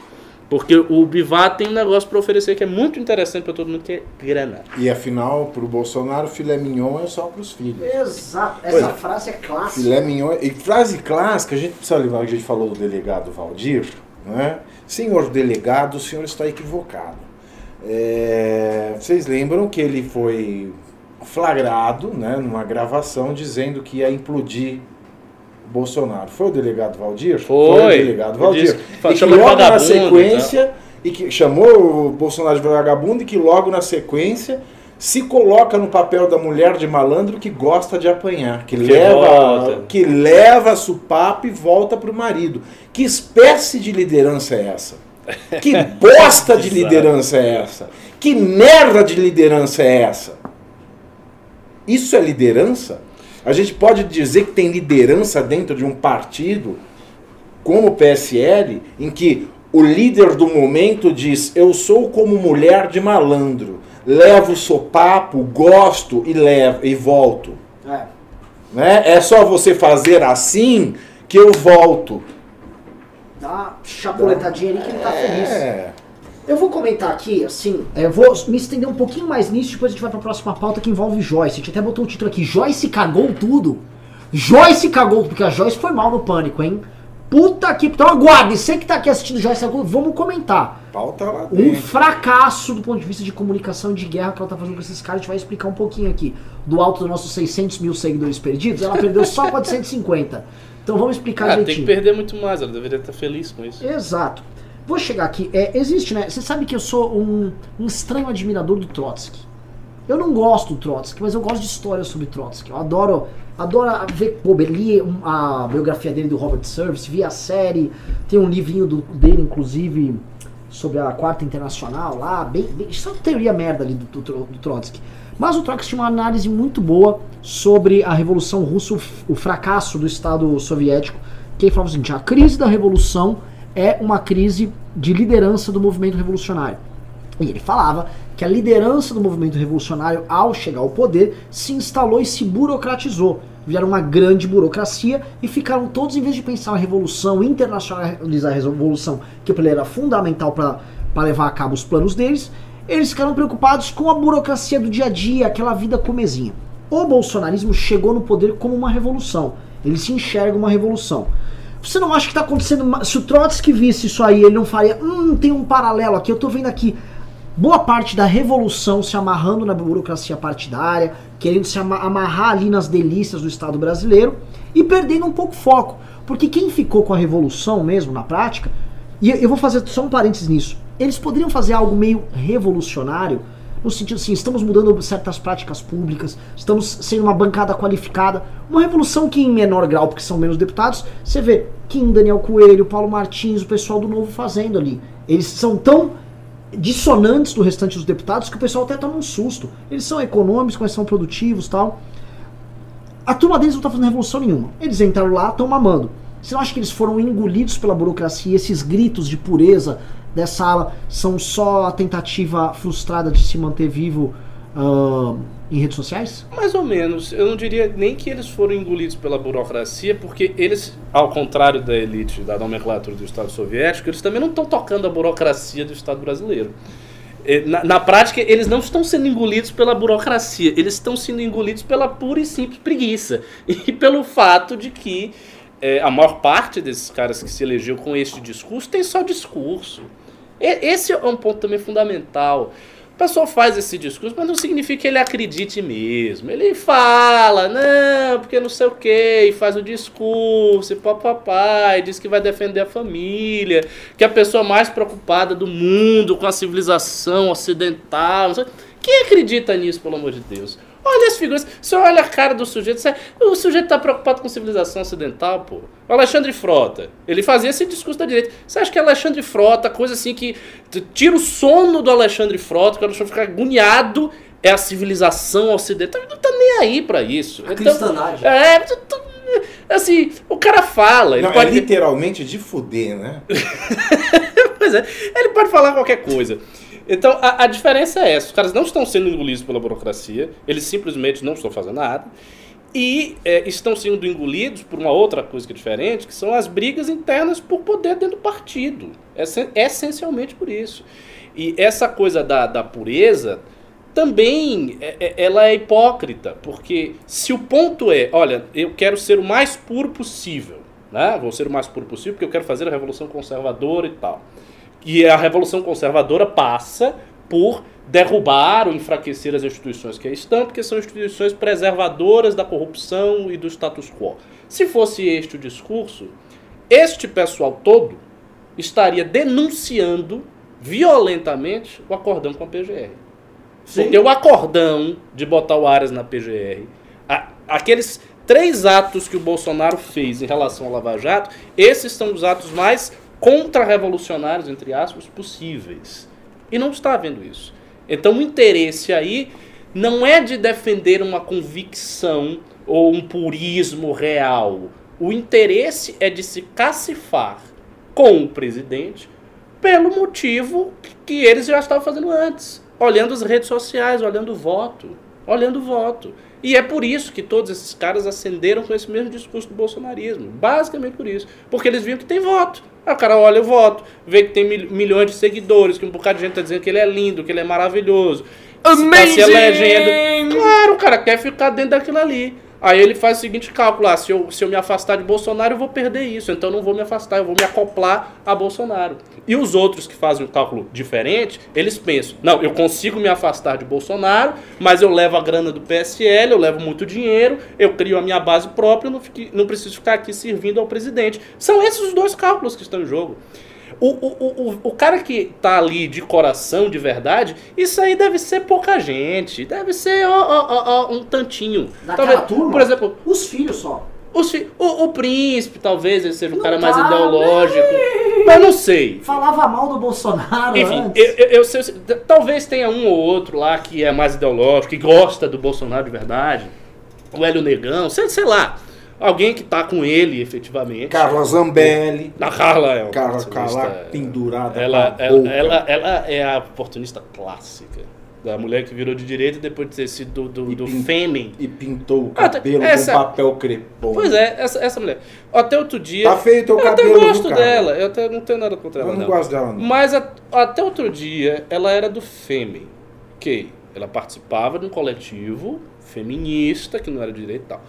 Porque o Bivar tem um negócio para oferecer que é muito interessante para todo mundo, que é grana. E afinal, para o Bolsonaro, filé mignon é só para os filhos. Exato. Essa pois, frase é clássica. Filé mignon. E frase clássica, a gente precisa levar, a gente falou do delegado Valdir, né? Senhor delegado, o senhor está equivocado. É, vocês lembram que ele foi flagrado né, numa gravação dizendo que ia implodir Bolsonaro. Foi o delegado Valdir? Foi. Foi o delegado Valdir. e que logo na sequência, e que chamou o Bolsonaro de vagabundo e que logo na sequência se coloca no papel da mulher de malandro que gosta de apanhar, que, que leva volta. que leva supapo e volta pro marido. Que espécie de liderança é essa? Que bosta de liderança é essa? Que merda de liderança é essa? Isso é liderança? A gente pode dizer que tem liderança dentro de um partido como o PSL, em que o líder do momento diz: Eu sou como mulher de malandro, levo sopapo, gosto e levo e volto. É. Né? é só você fazer assim que eu volto. Dá uma chapuletadinha ali que ele tá é. feliz. Eu vou comentar aqui, assim, eu vou me estender um pouquinho mais nisso, depois a gente vai pra próxima pauta que envolve Joyce. A gente até botou o título aqui, Joyce cagou tudo. Joyce cagou, porque a Joyce foi mal no pânico, hein? Puta que. Então aguarde, você que tá aqui assistindo Joyce, vamos comentar. Pauta lá Um fracasso do ponto de vista de comunicação e de guerra que ela tá fazendo com esses caras. A gente vai explicar um pouquinho aqui. Do alto dos nossos 600 mil seguidores perdidos, ela perdeu só 450. Então vamos explicar ah, direitinho. tem que perder muito mais, ela deveria estar feliz com isso. Exato. Vou chegar aqui. É, existe, né? Você sabe que eu sou um, um estranho admirador do Trotsky. Eu não gosto do Trotsky, mas eu gosto de histórias sobre Trotsky. Eu adoro, adoro ver. Pô, li a biografia dele do Robert Service, vi a série, tem um livrinho do, dele, inclusive, sobre a Quarta Internacional lá. Bem, bem, é teoria merda ali do, do, do Trotsky. Mas o Trotsky tinha uma análise muito boa sobre a Revolução Russa, o, fracasso do Estado Soviético, que ele falava seguinte: a crise da Revolução é uma crise de liderança do movimento revolucionário. E ele falava que a liderança do movimento revolucionário, ao chegar ao poder, se instalou e se burocratizou. Vieram uma grande burocracia e ficaram todos, em vez de pensar na revolução, internacionalizar a revolução, que para ele era fundamental para levar a cabo os planos deles, eles ficaram preocupados com a burocracia do dia a dia, aquela vida comezinha. O bolsonarismo chegou no poder como uma revolução. Ele se enxerga uma revolução. Você não acha que está acontecendo. Se o Trotsky visse isso aí, ele não faria. Hum, tem um paralelo aqui. Eu tô vendo aqui boa parte da revolução se amarrando na burocracia partidária, querendo se ama- amarrar ali nas delícias do Estado brasileiro e perdendo um pouco foco. Porque quem ficou com a revolução mesmo, na prática, e eu vou fazer só um parênteses nisso, eles poderiam fazer algo meio revolucionário, no sentido assim, estamos mudando certas práticas públicas, estamos sendo uma bancada qualificada, uma revolução que em menor grau, porque são menos deputados, você vê Kim, Daniel Coelho, Paulo Martins, o pessoal do Novo fazendo ali. Eles são tão dissonantes do restante dos deputados que o pessoal até toma um susto. Eles são econômicos, mas são produtivos tal. A turma deles não tá fazendo revolução nenhuma. Eles entraram lá, estão mamando. Você não acha que eles foram engolidos pela burocracia esses gritos de pureza dessa ala são só a tentativa frustrada de se manter vivo ah, em redes sociais? Mais ou menos. Eu não diria nem que eles foram engolidos pela burocracia, porque eles, ao contrário da elite da nomenclatura do Estado soviético, eles também não estão tocando a burocracia do Estado brasileiro. Eh, Na, na prática, eles não estão sendo engolidos pela burocracia, eles estão sendo engolidos pela pura e simples preguiça. E pelo fato de que eh, a maior parte desses caras que se elegeu com este discurso tem só discurso. Esse é um ponto também fundamental. O pessoal faz esse discurso, mas não significa que ele acredite mesmo. Ele fala, não, porque não sei o quê, e faz o discurso, e papapá, diz que vai defender a família, que é a pessoa mais preocupada do mundo com a civilização ocidental. Quem acredita nisso, pelo amor de Deus? Olha as figuras. Você olha a cara do sujeito. você- O sujeito tá preocupado com civilização ocidental, pô. O Alexandre Frota. Ele fazia esse discurso da direita. Você acha que Alexandre Frota, coisa assim que tira o sono do Alexandre Frota, que o Alexandre fica agoniado, é a civilização ocidental. Ele não tá nem aí pra isso. A cristandade. é, assim, o cara fala. Ele Não, é pode, literalmente de fuder, né? Pois é, ele pode falar qualquer coisa. Então, a, a diferença é essa. Os caras não estão sendo engolidos pela burocracia, eles simplesmente não estão fazendo nada. E é, estão sendo engolidos por uma outra coisa que é diferente, que são as brigas internas por poder dentro do partido. Essen- essencialmente por isso. E essa coisa da, da pureza também é- é- ela é hipócrita, porque se o ponto é, olha, eu quero ser o mais puro possível, né? Vou ser o mais puro possível porque eu quero fazer a revolução conservadora e tal. E a revolução conservadora passa por derrubar ou enfraquecer as instituições que aí estão, porque são instituições preservadoras da corrupção e do status quo. Se fosse este o discurso, este pessoal todo estaria denunciando violentamente o acordão com a PGR. Porque o acordão de botar o Aras na PGR, a- aqueles três atos que o Bolsonaro fez em relação ao Lava Jato, esses são os atos mais contra-revolucionários, entre aspas, possíveis. E não está havendo isso. Então o interesse aí não é de defender uma convicção ou um purismo real. O interesse é de se cacifar com o presidente pelo motivo que eles já estavam fazendo antes. Olhando as redes sociais, olhando o voto. Olhando o voto. E é por isso que todos esses caras acenderam com esse mesmo discurso do bolsonarismo. Basicamente por isso. Porque eles viram que tem voto. Aí o cara olha o voto, vê que tem mil- milhões de seguidores, que um bocado de gente tá dizendo que ele é lindo, que ele é maravilhoso. Tá se Amazing! elegendo. Claro, o cara quer ficar dentro daquilo ali. Aí ele faz o seguinte cálculo: ah, se, eu, se eu me afastar de Bolsonaro, eu vou perder isso. Então eu não vou me afastar, eu vou me acoplar a Bolsonaro. E os outros que fazem um cálculo diferente, eles pensam: não, eu consigo me afastar de Bolsonaro, mas eu levo a grana do PSL, eu levo muito dinheiro, eu crio a minha base própria, eu não, fique- não preciso ficar aqui servindo ao presidente. São esses os dois cálculos que estão em jogo. O, o, o, o- cara que tá ali de coração, de verdade, isso aí deve ser pouca gente. Deve ser ó, ó, ó, ó, um tantinho. Daquela turma? Por exemplo, Os filhos só. os fi- o, o príncipe, talvez ele seja um Não cara mais tá, ideológico. Mas não sei. Falava mal do Bolsonaro Enfim, eu, eu, eu sei- talvez tenha um ou outro lá que é mais ideológico, que gosta do Bolsonaro de verdade. O Hélio Negão, sei, sei lá. Alguém que tá com ele, efetivamente. Carla Zambelli. A Carla é uma Carla, Carla pendurada. ela, ela, ela, ela é a oportunista clássica. Da mulher que virou de direita depois de ter sido do, do, do pin- fêmea. E pintou o Ah, tá- cabelo essa- com papel crepom. Pois é, essa, essa mulher. Até outro dia. Tá feio teu eu até cabelo, viu, gosto cara? dela, eu até não tenho nada contra Eu ela. não não. gosto dela, não. Mas a- até outro dia ela era do Fêmea. Que ela participava de um coletivo feminista, que não era de direito e tal.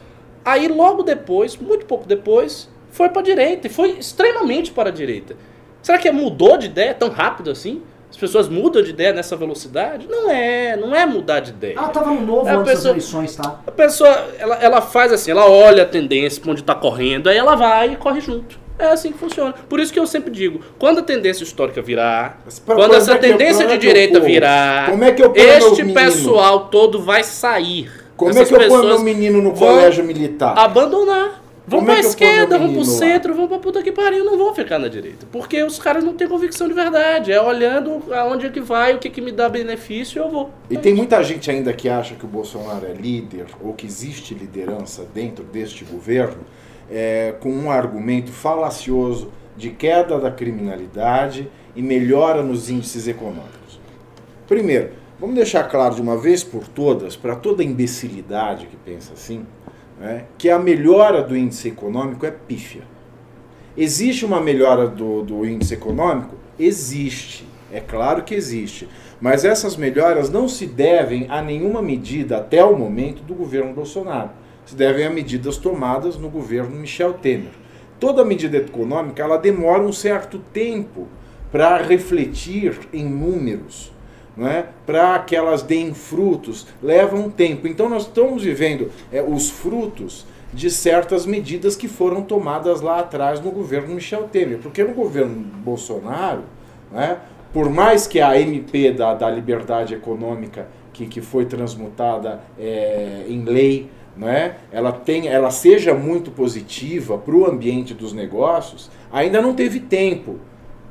Aí logo depois, muito pouco depois, foi para a direita, e foi extremamente para a direita. Será que mudou de ideia tão rápido assim? As pessoas mudam de ideia nessa velocidade? Não é, não é mudar de ideia. Ela tava no novo É, a antes pessoa- das eleições, tá? A pessoa, ela, ela faz assim, ela olha a tendência pra onde tá correndo, aí ela vai e corre junto. É assim que funciona. Por isso que eu sempre digo, quando a tendência histórica virar, pra- quando essa é eu- tendência é de eu direita virar, Como é este pessoal todo vai sair. Como Essas é que eu ponho meu menino no colégio militar? Abandonar. Vão Como é pra ponho esquerda, vão pro menino lá? centro, vão pra puta que pariu, não vão ficar na direita. Porque os caras não têm convicção de verdade. É olhando aonde é que vai, o que, que me dá benefício, eu vou. E tem muita gente ainda que acha que o Bolsonaro é líder ou que existe liderança dentro deste governo é, com um argumento falacioso de queda da criminalidade e melhora nos índices econômicos. Primeiro, vamos deixar claro de uma vez por todas, para toda imbecilidade que pensa assim, né, que a melhora do índice econômico é pífia. Existe uma melhora do, do índice econômico? Existe. É claro que existe. Mas essas melhoras não se devem a nenhuma medida até o momento do governo Bolsonaro. Se devem a medidas tomadas no governo Michel Temer. Toda medida econômica ela demora um certo tempo para refletir em números, né? para que elas deem frutos, leva um tempo. Então nós estamos vivendo é, os frutos de certas medidas que foram tomadas lá atrás no governo Michel Temer. Porque no governo Bolsonaro, né, por mais que a MP da, da liberdade econômica, que, que foi transmutada é, em lei, né, ela, tem, ela seja muito positiva para o ambiente dos negócios, ainda não teve tempo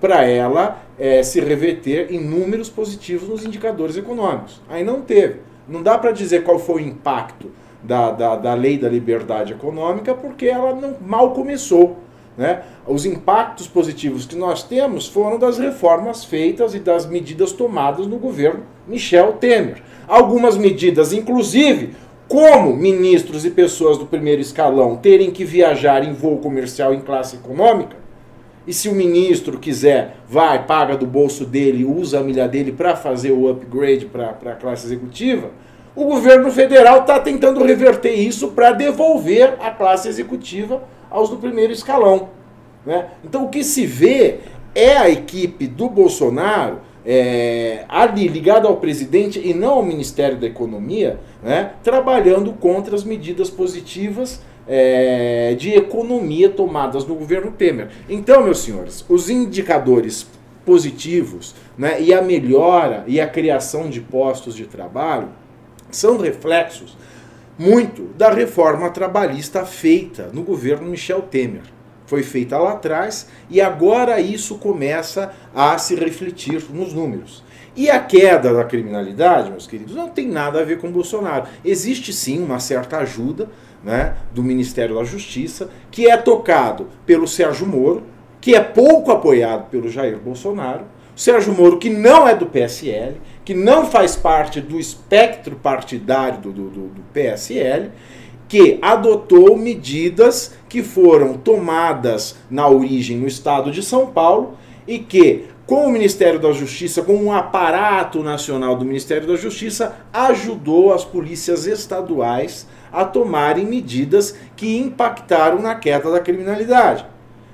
para ela é, se reverter em números positivos nos indicadores econômicos. Ainda não teve. Não dá para dizer qual foi o impacto da, da, da lei da liberdade econômica, porque ela não, mal começou. Né? Os impactos positivos que nós temos foram das reformas feitas e das medidas tomadas no governo Michel Temer. Algumas medidas, inclusive, como ministros e pessoas do primeiro escalão terem que viajar em voo comercial em classe econômica, e se o ministro quiser, vai, paga do bolso dele, usa a milha dele para fazer o upgrade para a classe executiva, o governo federal está tentando reverter isso para devolver a classe executiva aos do primeiro escalão. Né? Então o que se vê é a equipe do Bolsonaro é, ali ligada ao presidente e não ao Ministério da Economia, né, trabalhando contra as medidas positivas é, de economia tomadas no governo Temer. Então, meus senhores, os indicadores positivos né, e a melhora e a criação de postos de trabalho são reflexos muito da reforma trabalhista feita no governo Michel Temer. Foi feita lá atrás e agora isso começa a se refletir nos números. E a queda da criminalidade, meus queridos, não tem nada a ver com Bolsonaro. Existe sim uma certa ajuda né, do Ministério da Justiça, que é tocado pelo Sérgio Moro, que é pouco apoiado pelo Jair Bolsonaro. O Sérgio Moro, que não é do PSL, que não faz parte do espectro partidário do, do, do PSL, que adotou medidas que foram tomadas na origem no estado de São Paulo e que, com o Ministério da Justiça, com um aparato nacional do Ministério da Justiça, ajudou as polícias estaduais a tomarem medidas que impactaram na queda da criminalidade.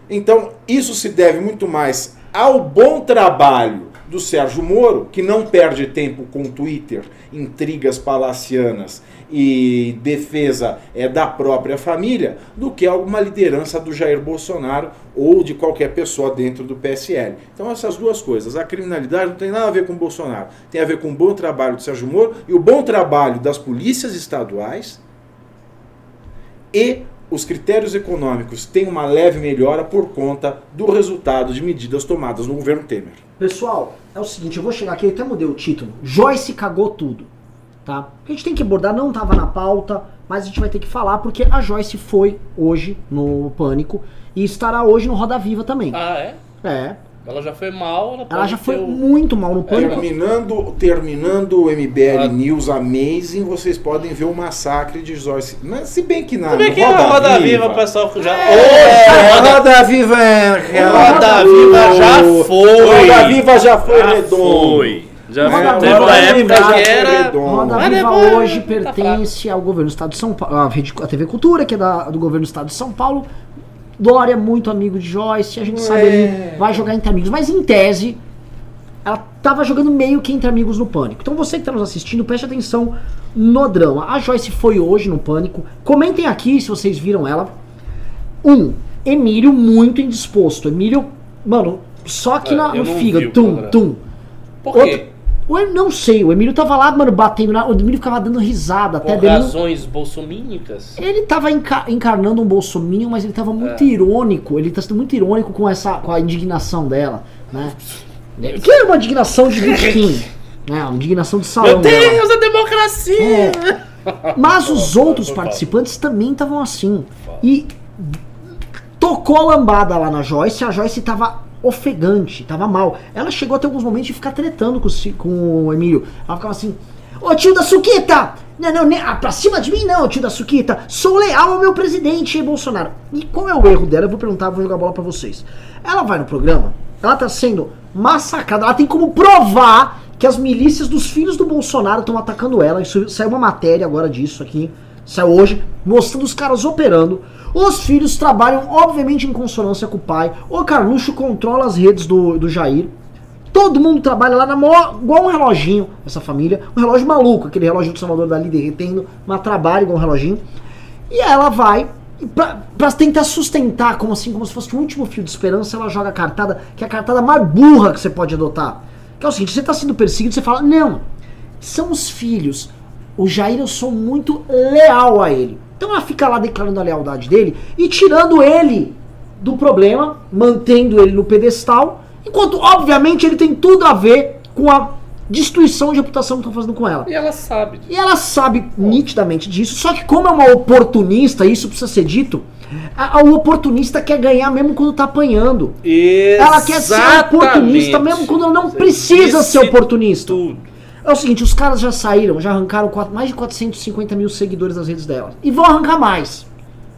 Então, isso se deve muito mais ao bom trabalho do Sérgio Moro, que não perde tempo com Twitter, intrigas palacianas e defesa é, da própria família, do que alguma liderança do Jair Bolsonaro ou de qualquer pessoa dentro do PSL. Então, essas duas coisas. A criminalidade não tem nada a ver com Bolsonaro, tem a ver com o bom trabalho do Sérgio Moro e o bom trabalho das polícias estaduais e os critérios econômicos têm uma leve melhora por conta do resultado de medidas tomadas no governo Temer. Pessoal, é o seguinte, eu vou chegar aqui, eu até mudei o título. Joyce cagou tudo. Tá? O que a gente tem que abordar não estava na pauta, mas a gente vai ter que falar porque a Joyce foi hoje no Pânico e estará hoje no Roda Viva também. Ah, é? É. Ela já foi mal. Ela, Ela já foi o- muito mal no Pânico. Terminando, terminando o MBL Ah. News Amazing, vocês podem ver o massacre de Joyce. Mas, se bem que nada. Tudo bem que a Roda Viva, o pessoal já. É, Hoje, a Roda Viva é. Roda Viva já foi. Roda Viva já foi Já redondo. foi. Já Roda foi. Viva Teve uma já época foi que era. Roda Viva depois hoje tá pertence ao governo do estado de São Paulo, a TV Cultura, que é da- do governo do estado de São Paulo, Dória é muito amigo de Joyce, a gente sabe É. ele vai jogar entre amigos, mas em tese ela tava jogando meio que entre amigos no Pânico. Então você que tá nos assistindo, preste atenção no drama. A Joyce foi hoje no Pânico. Comentem aqui se vocês viram ela. Um, Emílio muito indisposto. Emílio, mano, só aqui É, na, no fígado. Tum, tum. Por quê? Outro- O Em- não sei, o Emílio tava lá, mano, batendo na. O Emílio ficava dando risada até Por dele. razões bolsomínicas? Ele tava enca- encarnando um bolsominho, mas ele tava muito É. irônico. Ele tá sendo muito irônico com essa com a indignação dela, né? Que é uma indignação de Kim, né? Uma indignação de salão Meu dela. Deus, a democracia! É. Mas os outros participantes também estavam assim. E tocou a lambada lá na Joyce, a Joyce tava ofegante, tava mal. Ela chegou até alguns momentos de ficar tretando com, com o Emílio. Ela ficava assim: Ô tio da Suquita! Não, não, ne- ah, pra cima de mim não, tio da Suquita. Sou leal ao meu presidente, Bolsonaro. E qual é o erro dela? Eu vou perguntar, vou jogar bola pra vocês. Ela vai no programa, ela tá sendo massacrada, ela tem como provar que as milícias dos filhos do Bolsonaro estão atacando ela. Isso saiu uma matéria agora disso aqui, saiu hoje, mostrando os caras operando. Os filhos trabalham, obviamente, em consonância com o pai. O Carluxo controla as redes do, do Jair. Todo mundo trabalha lá na maior, igual um reloginho, essa família. Um relógio maluco, aquele relógio do Salvador Dali derretendo, mas trabalha igual um reloginho. E ela vai, pra, pra tentar sustentar, como assim, como se fosse o último fio de esperança, ela joga a cartada, que é a cartada mais burra que você pode adotar. Que é o seguinte, você tá sendo perseguido, você fala, não, são os filhos. O Jair, eu sou muito leal a ele. Então ela fica lá declarando a lealdade dele e tirando ele do problema, mantendo ele no pedestal, enquanto, obviamente, ele tem tudo a ver com a destruição de reputação que estão fazendo com ela. E ela sabe disso. E ela sabe nitidamente disso, só que como é uma oportunista, isso precisa ser dito, a, a- o oportunista quer ganhar mesmo quando tá apanhando. Ela quer ser oportunista mesmo quando ela não precisa ser disse oportunista. Tudo. É o seguinte, os caras já saíram, já arrancaram quatro- mais de 450 mil seguidores nas redes dela. E vão arrancar mais.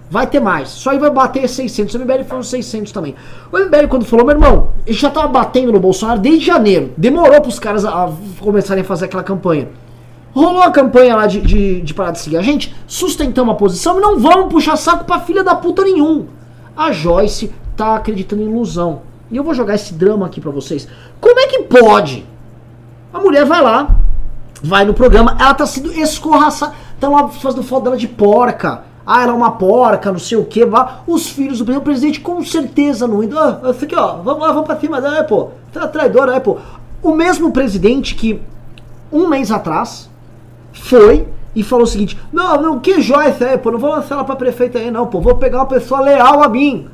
Vai ter mais. Só aí vai bater 600. O MBL foi uns 600 também. O MBL quando falou, meu irmão, ele já tava batendo no Bolsonaro desde janeiro. Demorou pros caras a, a começarem a fazer aquela campanha. Rolou a campanha lá de, de, de parar de seguir a gente, sustentamos a posição e não vamos puxar saco pra filha da puta nenhum. A Joyce tá acreditando em ilusão. E eu vou jogar esse drama aqui pra vocês. Como é que pode? A mulher vai lá, vai no programa, ela tá sendo escorraçada. Estão lá fazendo foto dela de porca. Ah, ela é uma porca, não sei o que. Os filhos do presidente, o presidente com certeza não indo. Ah, essa aqui, ó, vamos lá, vamos pra cima da Apple. Tá traidora, Apple. O mesmo presidente que um mês atrás foi e falou o seguinte: Não, não, que Joyce é, pô, não vou lançar ela pra prefeita aí, não, pô, vou pegar uma pessoa leal a mim.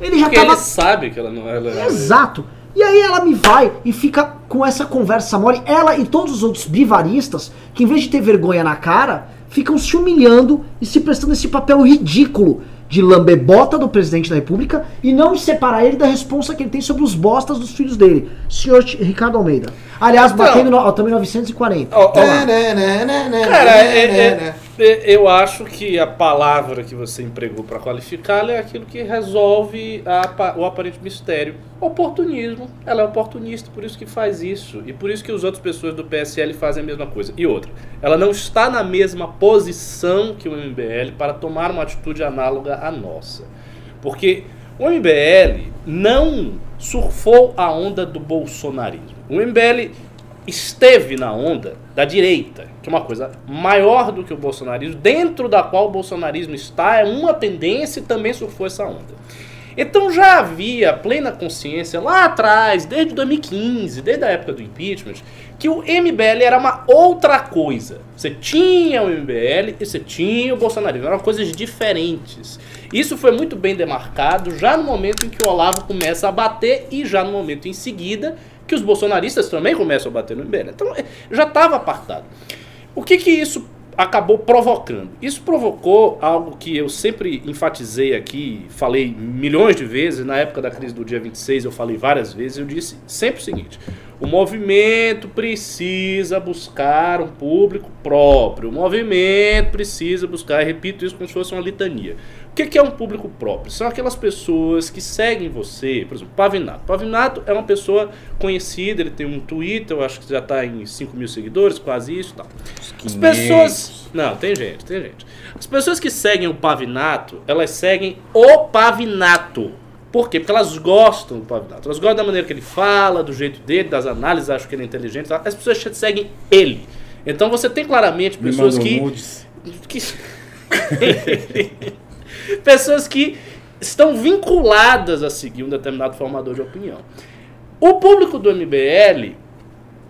Ele já Porque tava. ele sabe que ela não é legal. Exato. E aí ela me vai e fica com essa conversa mole. Ela e todos os outros bivaristas, que em vez de ter vergonha na cara, ficam se humilhando e se prestando esse papel ridículo de lambebota do presidente da república e não separar ele da responsa que ele tem sobre os bostas dos filhos dele. Senhor Ricardo Almeida. Aliás, Então- batendo no, ó, também 940. Ó, ó. Cara, é- é- é- eu acho que a palavra que você empregou para qualificá-la é aquilo que resolve a o aparente mistério. Oportunismo. Ela é oportunista, por isso que faz isso. E por isso que as outras pessoas do PSL fazem a mesma coisa. E outra, ela não está na mesma posição que o MBL para tomar uma atitude análoga à nossa. Porque o MBL não surfou a onda do bolsonarismo. O MBL esteve na onda da direita, que é uma coisa maior do que o bolsonarismo, dentro da qual o bolsonarismo está, é uma tendência e também surfou essa onda. Então já havia plena consciência lá atrás, desde 2015, desde a época do impeachment, que o MBL era uma outra coisa. Você tinha o MBL e você tinha o bolsonarismo, eram coisas diferentes. Isso foi muito bem demarcado já no momento em que o Olavo começa a bater e já no momento em seguida que os bolsonaristas também começam a bater no MBL. Então eh, já estava apartado. O que que isso acabou provocando? Isso provocou algo que eu sempre enfatizei aqui, falei milhões de vezes, na época da crise do dia 26 eu falei várias vezes, eu disse sempre o seguinte: o movimento precisa buscar um público próprio, o movimento precisa buscar, repito isso como se fosse uma litania. O que, que é um público próprio? São aquelas pessoas que seguem você, por exemplo, Pavinato. Pavinato é uma pessoa conhecida, ele tem um Twitter, eu acho que já está em 5 mil seguidores, quase isso. Tá. As pessoas. Não, tem gente, tem gente. As pessoas que seguem o Pavinato, elas seguem o Pavinato. Por quê? Porque elas gostam do Pavinato. Elas gostam da maneira que ele fala, do jeito dele, das análises, acham que ele é inteligente. tá? As pessoas seguem ele. Então você tem claramente Me pessoas que. nudes. que- pessoas que estão vinculadas a seguir um determinado formador de opinião. O público do MBL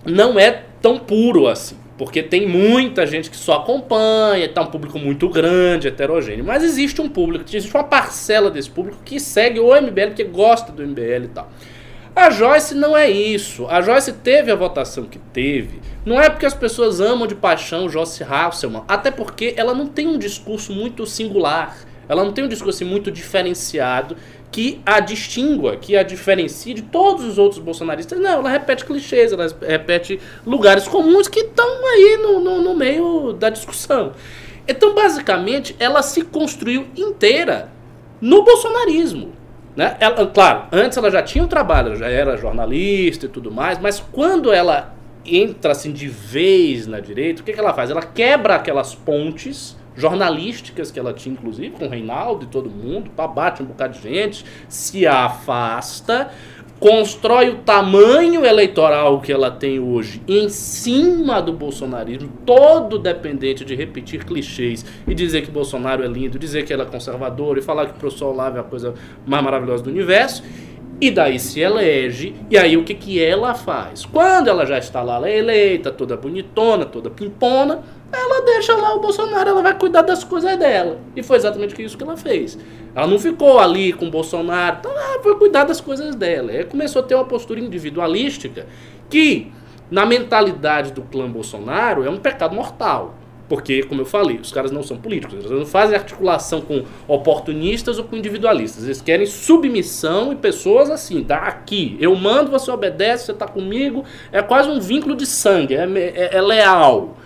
não é tão puro assim, porque tem muita gente que só acompanha, tá um público muito grande, heterogêneo, mas existe um público, existe uma parcela desse público que segue o MBL, que gosta do MBL e tal. A Joyce não é isso. A Joyce teve a votação que teve. Não é porque as pessoas amam de paixão Joyce Hasselman. Até porque ela não tem um discurso muito singular. Ela não tem um discurso assim, muito diferenciado que a distingua, que a diferencie de todos os outros bolsonaristas. Não, ela repete clichês, ela repete lugares comuns que estão aí no, no, no meio da discussão. Então, basicamente, ela se construiu inteira no bolsonarismo. Né? Ela, claro, antes ela já tinha um trabalho, ela já era jornalista e tudo mais, mas quando ela entra assim de vez na direita, o que, que ela faz? Ela quebra aquelas pontes jornalísticas que ela tinha, inclusive, com o Reinaldo e todo mundo, bate um bocado de gente, se afasta, constrói o tamanho eleitoral que ela tem hoje em cima do bolsonarismo, todo dependente de repetir clichês e dizer que Bolsonaro é lindo, dizer que ela é conservadora e falar que o professor Olavo é a coisa mais maravilhosa do universo. E daí se elege, e aí o que, que ela faz? Quando ela já está lá, ela é eleita, toda bonitona, toda pimpona, ela deixa lá o Bolsonaro, ela vai cuidar das coisas dela. E foi exatamente isso que ela fez. Ela não ficou ali com o Bolsonaro, então ela foi cuidar das coisas dela. Aí começou a ter uma postura individualística que, na mentalidade do clã Bolsonaro, é um pecado mortal. Porque, como eu falei, os caras não são políticos, eles não fazem articulação com oportunistas ou com individualistas. Eles querem submissão e pessoas assim, tá aqui. Eu mando, você obedece, você tá comigo. É quase um vínculo de sangue, é, é, é leal.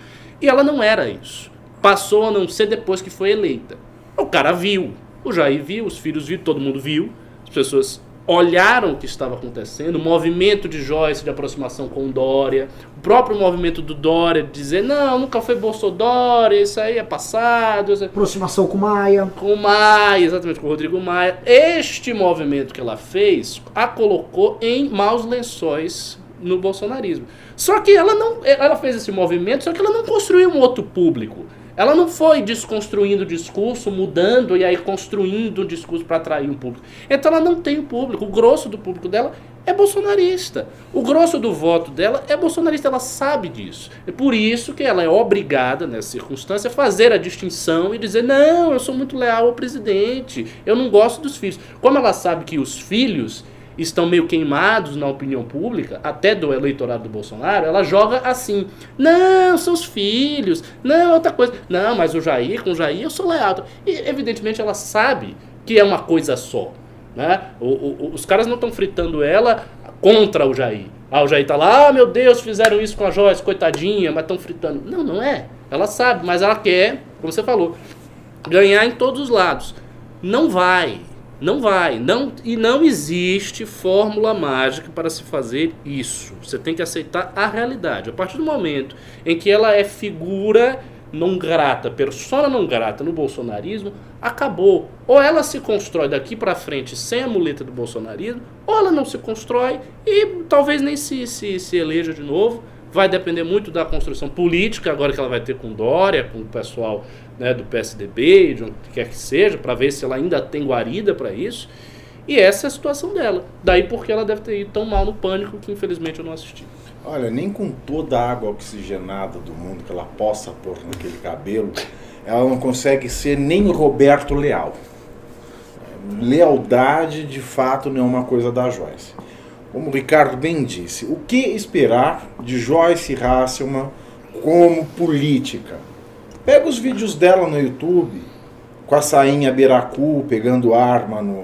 E ela não era isso. Passou a não ser depois que foi eleita. O cara viu, o Jair viu, os filhos viram, todo mundo viu. As pessoas olharam o que estava acontecendo, o movimento de Joyce de aproximação com Dória, o próprio movimento do Dória de dizer, não, nunca foi Bolsonaro, isso aí é passado, isso é... Aproximação com Maia. com o Maia, exatamente com o Rodrigo Maia. Este movimento que ela fez a colocou em maus lençóis no bolsonarismo. Só que ela não, ela fez esse movimento, só que ela não construiu um outro público. Ela não foi desconstruindo o discurso, mudando e aí construindo um discurso para atrair um público. Então ela não tem um público. O grosso do público dela é bolsonarista. O grosso do voto dela é bolsonarista. Ela sabe disso. É por isso que ela é obrigada, nessa circunstância, a fazer a distinção e dizer: não, eu sou muito leal ao presidente. Eu não gosto dos filhos. Como ela sabe que os filhos estão meio queimados na opinião pública, até do eleitorado do Bolsonaro, ela joga assim: não, os filhos, não, outra coisa, não, mas o Jair, com o Jair eu sou leal. E evidentemente ela sabe que é uma coisa só. Né? O, o, os caras não estão fritando ela contra o Jair. Ah, o Jair tá lá, ah, meu Deus, fizeram isso com a Joyce, coitadinha, mas estão fritando. Não, não é. Ela sabe, mas ela quer, como você falou, ganhar em todos os lados. Não vai. Não vai. Não, e não existe fórmula mágica para se fazer isso. Você tem que aceitar a realidade. A partir do momento em que ela é figura não grata, persona não grata no bolsonarismo, acabou. Ou ela se constrói daqui para frente sem a muleta do bolsonarismo, ou ela não se constrói e talvez nem se, se, se eleja de novo. Vai depender muito da construção política, agora que ela vai ter com Dória, com o pessoal né, do PSDB, de onde quer que seja, para ver se ela ainda tem guarida para isso. E essa é a situação dela. Daí porque ela deve ter ido tão mal no pânico que infelizmente eu não assisti. Olha, nem com toda a água oxigenada do mundo que ela possa pôr naquele cabelo, ela não consegue ser nem Roberto Leal. Lealdade, de fato, não é uma coisa da Joyce. Como o Ricardo bem disse, o que esperar de Joyce Hasselman como política? Pega os vídeos dela no YouTube, com a sainha beiracu, pegando arma no,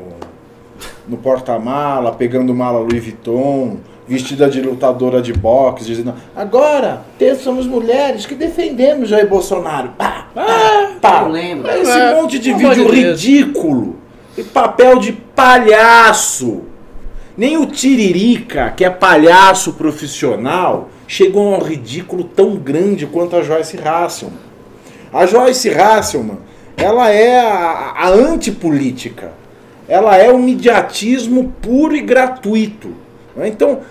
no porta-mala, pegando mala Louis Vuitton, vestida de lutadora de boxe, dizendo: agora somos mulheres que defendemos Jair Bolsonaro. Pá, pá. Pá, Eu lembro. Esse É, monte de vídeo ridículo. E papel de palhaço. Nem o Tiririca, que é palhaço profissional, chegou a um ridículo tão grande quanto a Joyce Hasselman. A Joyce Hasselman, ela é a, a antipolítica. Ela é o mediatismo puro e gratuito. né? Então,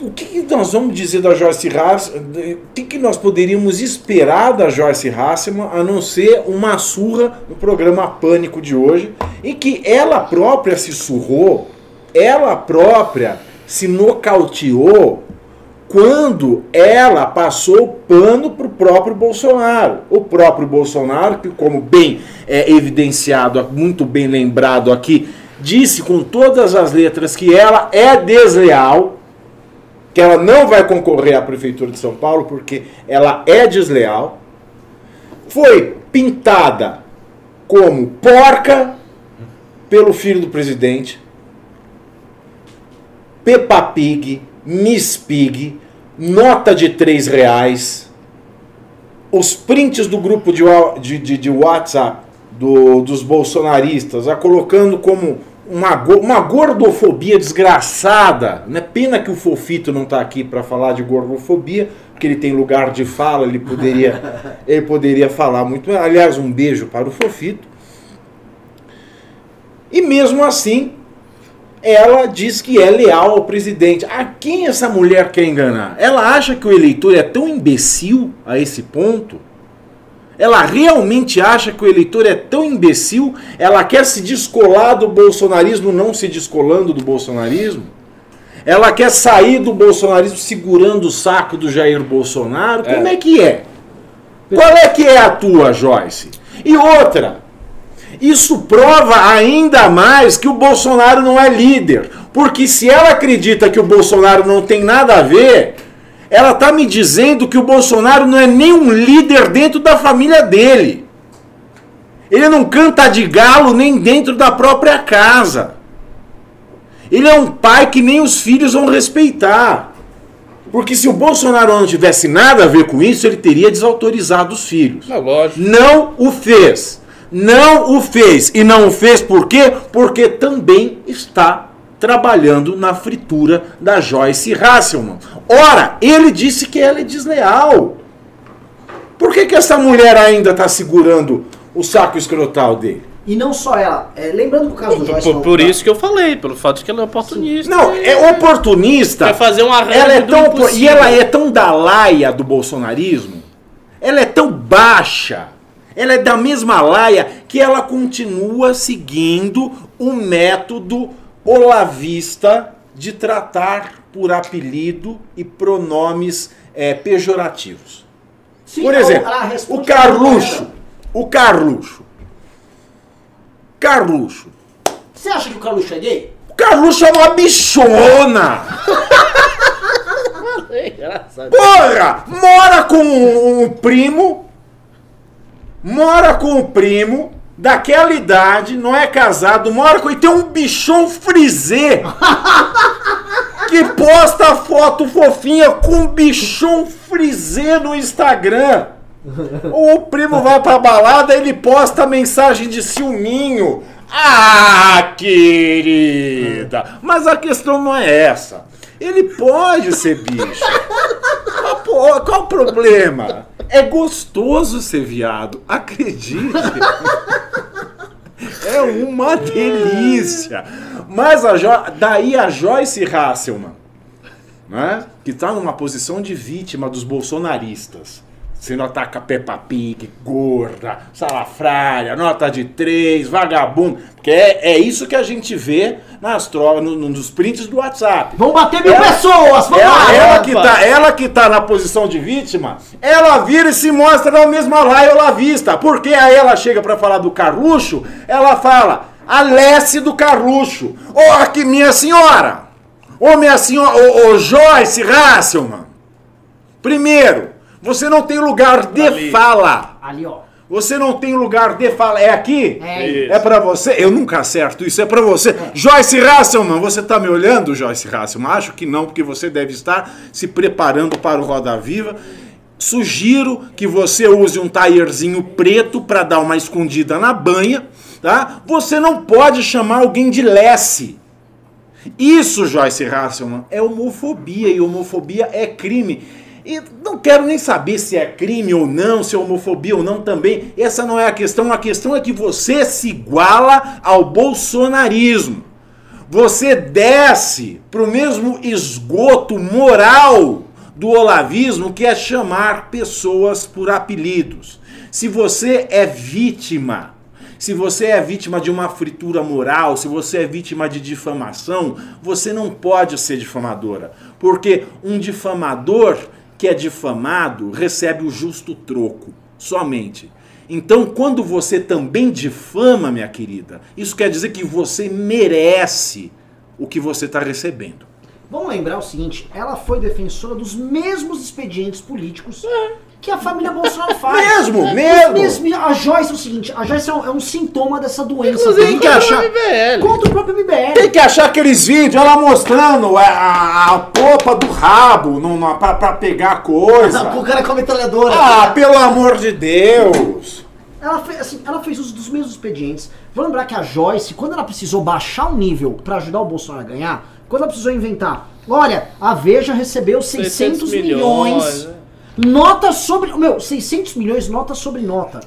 o que nós vamos dizer da Joyce Hasselman? O que, que nós poderíamos esperar da Joyce Hasselman a não ser uma surra no programa Pânico de hoje, em que ela própria se surrou, ela própria se nocauteou quando ela passou pano para o próprio Bolsonaro. O próprio Bolsonaro, que como bem é evidenciado, muito bem lembrado aqui, disse com todas as letras que ela é desleal, que ela não vai concorrer à prefeitura de São Paulo porque ela é desleal. Foi pintada como porca pelo filho do presidente. Peppa Pig, Miss Pig, nota de 3 reais, os prints do grupo de, de, de- de WhatsApp do- dos bolsonaristas, a colocando como uma, uma gordofobia desgraçada. Né? Pena que o Fofito não está aqui para falar de gordofobia, porque ele tem lugar de fala, ele poderia, ele poderia falar muito. Aliás, um beijo para o Fofito. E mesmo assim, ela diz que é leal ao presidente. A quem essa mulher quer enganar? Ela acha que o eleitor é tão imbecil a esse ponto? Ela realmente acha que o eleitor é tão imbecil? Ela quer se descolar do bolsonarismo, não se descolando do bolsonarismo? Ela quer sair do bolsonarismo segurando o saco do Jair Bolsonaro? Como é que é? Qual é que é a tua, Joyce? E outra, isso prova ainda mais que o Bolsonaro não é líder. Porque se ela acredita que o Bolsonaro não tem nada a ver, ela está me dizendo que o Bolsonaro não é nem um líder dentro da família dele. Ele não canta de galo nem dentro da própria casa. Ele é um pai que nem os filhos vão respeitar. Porque se o Bolsonaro não tivesse nada a ver com isso, ele teria desautorizado os filhos. É lógico. Não o fez. Não o fez. E não o fez por quê? Porque também está trabalhando na fritura da Joyce Hasselman. Ora, ele disse que ela é desleal. Por que, que essa mulher ainda está segurando o saco escrotal dele? E não só ela. É, lembrando que o caso do Joyce Por, por isso que eu falei, pelo fato de que ela é oportunista. Não, é oportunista. Quer fazer um arranjo ela é do tão impossível. E ela é tão da laia do bolsonarismo. Ela é tão baixa. Ela é da mesma laia que ela continua seguindo o método olavista de tratar por apelido e pronomes eh, pejorativos. Sim, Por exemplo, o Carluxo. O Carluxo. Carluxo. Você acha que o Carluxo é gay? O Carluxo é uma bichona! É engraçado. Porra! Mora com um, um primo. Mora com o primo. Daquela idade, não é casado, mora com. E tem um bichão frisê. que posta foto fofinha com bichão frisê no Instagram. O primo vai pra balada, ele posta mensagem de ciúminho. Ah, querida! Mas a questão não é essa. Ele pode ser bicho. Mas, qual o problema? É gostoso ser viado, acredite. É uma delícia. Mas a jo... daí a Joyce Hasselman, né? que está numa posição de vítima dos bolsonaristas. Sendo ataca Peppa Pig, gorda, salafrária, nota de três, vagabundo. Porque é, é isso que a gente vê nas trocas, no, no- nos prints do WhatsApp. Vão bater mil Ela- pessoas! Vamos Ela, lá! ela que tá, ela que tá na posição de vítima, ela vira e se mostra na mesma laia olavista. Porque aí ela chega pra falar do Carluxo, ela fala, a Lesse do Carluxo. Ô, aqui, minha senhora! Ô, minha senhora, ô, ô Joyce Hasselman. Primeiro, você não tem lugar de Ali. fala. Ali, ó. Você não tem lugar de fala. É aqui? É. Isso. É pra você? Eu nunca acerto isso, é pra você. Joyce Hasselman, você tá me olhando, Joyce Hasselman? Acho que não, porque você deve estar se preparando para o Roda Viva. Sugiro que você use um taierzinho preto para dar uma escondida na banha, tá? Você não pode chamar alguém de Lesse. Isso, Joyce Hasselman, é homofobia e homofobia é crime. E não quero nem saber se é crime ou não, se é homofobia ou não também. Essa não é a questão. A questão é que você se iguala ao bolsonarismo. Você desce para o mesmo esgoto moral do olavismo, que é chamar pessoas por apelidos. Se você é vítima, se você é vítima de uma fritura moral, se você é vítima de difamação, você não pode ser difamadora. Porque um difamador que é difamado recebe o justo troco, somente. Então, quando você também difama, minha querida, isso quer dizer que você merece o que você está recebendo. Vamos lembrar o seguinte: ela foi defensora dos mesmos expedientes políticos que a família Bolsonaro faz. Mesmo, Os mesmo. mesmos- A Joyce é o seguinte: a Joyce é um, é um sintoma dessa doença. Tem que contra achar- o MBL. Contra o próprio MBL. Tem que achar aqueles vídeos, ela mostrando a, a, a popa do rabo no, na- pra, pra pegar coisa. O cara com a metralhadora. Ah, pelo amor de Deus! Ela fez, assim, ela fez uso dos mesmos expedientes. Vou lembrar que a Joyce, quando ela precisou baixar o nível pra ajudar o Bolsonaro a ganhar, quando ela precisou inventar, olha, a Veja recebeu 600, milhões, né? Nota sobre, meu, 600 milhões nota sobre nota.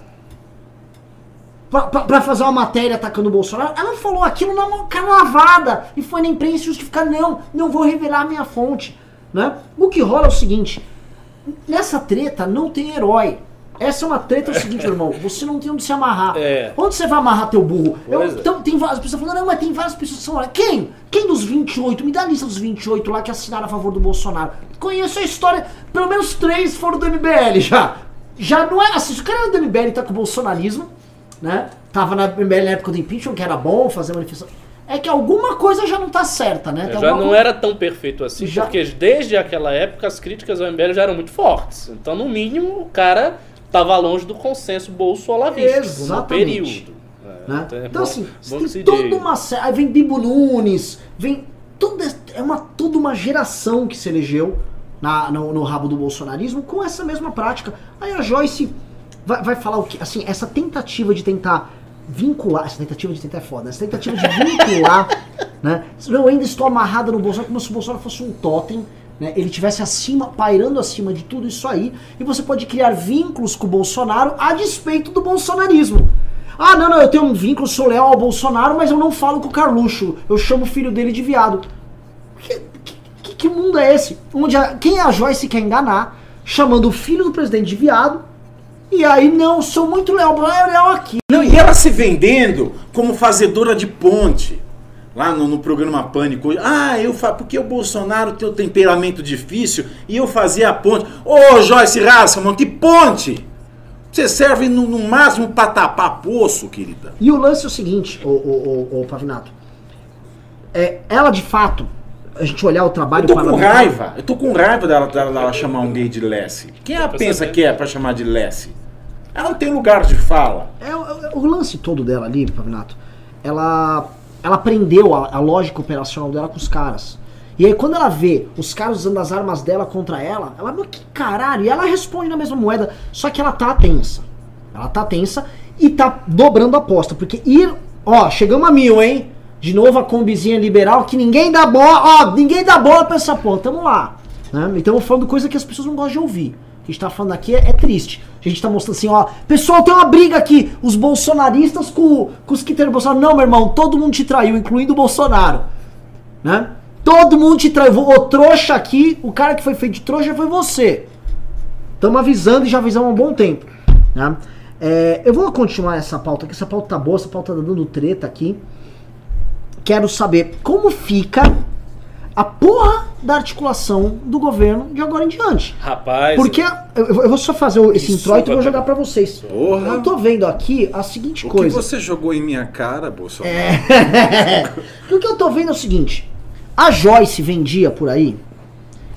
Pra, pra- pra fazer uma matéria atacando o Bolsonaro, ela falou aquilo na cara lavada e foi na imprensa justificar, não, não vou revelar a minha fonte, né? O que rola é o seguinte, nessa treta não tem herói. Essa é uma treta, é o seguinte, meu irmão, você não tem onde se amarrar. É. Onde você vai amarrar teu burro? Eu- então, tem várias pessoas falando, não, mas tem várias pessoas que são lá. Quem? Quem dos 28? Me dá a lista dos 28 lá que assinaram a favor do Bolsonaro. Conheço a história, pelo menos três foram do MBL já. Já não é assim, se o cara do MBL tá com o bolsonarismo, né? Tava na MBL na época do impeachment, que era bom fazer manifestação. É que alguma coisa já não tá certa, né? Tem Já alguma não era tão perfeito assim, Já- porque desde aquela época as críticas ao MBL já eram muito fortes. Então, no mínimo, o cara estava longe do consenso bolsolavista no Exatamente. período. né? É, Então bom- assim, bom tem toda diga. uma série. Aí vem Bibo Nunes, vem. Toda, é uma, toda uma geração que se elegeu na, no, no rabo do bolsonarismo com essa mesma prática. Aí a Joyce vai, vai falar o que? Assim, essa tentativa de tentar vincular. Essa tentativa de tentar é foda, essa tentativa de vincular, né? Eu ainda estou amarrada no Bolsonaro como se o Bolsonaro fosse um totem. Né, ele tivesse acima, pairando acima de tudo isso aí, e você pode criar vínculos com o Bolsonaro a despeito do bolsonarismo. Ah, não, não, eu tenho um vínculo, sou leal ao Bolsonaro, mas eu não falo com o Carluxo. Eu chamo o filho dele de viado. Que, que, que mundo é esse? Onde a- quem é a Joyce quer enganar, chamando o filho do presidente de viado, e aí, não, sou muito leal, leal aqui. Não, e ela se vendendo como fazedora de ponte. Lá no, no programa Pânico. Ah, eu fa... porque o Bolsonaro tem o temperamento difícil e eu fazia a ponte. Ô, Joyce Hasselman, que ponte! Você serve no, no máximo pra tapar poço, querida. E o lance é o seguinte, ô, ô, ô, Pavinato. É, ela de fato, a gente olhar o trabalho Eu tô com raiva. Eu tô com raiva dela, dela, dela chamar um gay de Lessie. Quem ela pensa que é pra chamar de Lessie? Ela não tem lugar de fala. É, o- é, o lance todo dela ali, Pavinato, ela, ela aprendeu a, a lógica operacional dela com os caras. E aí quando ela vê os caras usando as armas dela contra ela, ela, meu, que caralho, e ela responde na mesma moeda, só que ela tá tensa. Ela tá tensa e tá dobrando a aposta, porque ir, ó, chegamos a mil, hein? De novo a combizinha liberal, que ninguém dá bola, ó, ninguém dá bola pra essa porra, tamo lá. Né? E estamos falando coisa que as pessoas não gostam de ouvir. Que a gente tá falando aqui é, é triste. A gente tá mostrando assim, ó, pessoal, tem uma briga aqui, os bolsonaristas com, com os que tem Bolsonaro. Não, meu irmão, todo mundo te traiu, incluindo o Bolsonaro. Né? Todo mundo te traiu. O trouxa aqui, o cara que foi feito de trouxa foi você. Estamos avisando e já avisamos há um bom tempo. Né? É, eu vou continuar essa pauta aqui. Essa pauta tá boa, essa pauta tá dando treta aqui. Quero saber como fica a porra da articulação do governo de agora em diante. Rapaz, Porque eu, eu vou só fazer o- esse introito e vou jogar pra vocês. Porra. Eu tô vendo aqui a seguinte O que coisa. você jogou em minha cara, Bolsonaro? o que eu tô vendo é o seguinte: a Joyce vendia por aí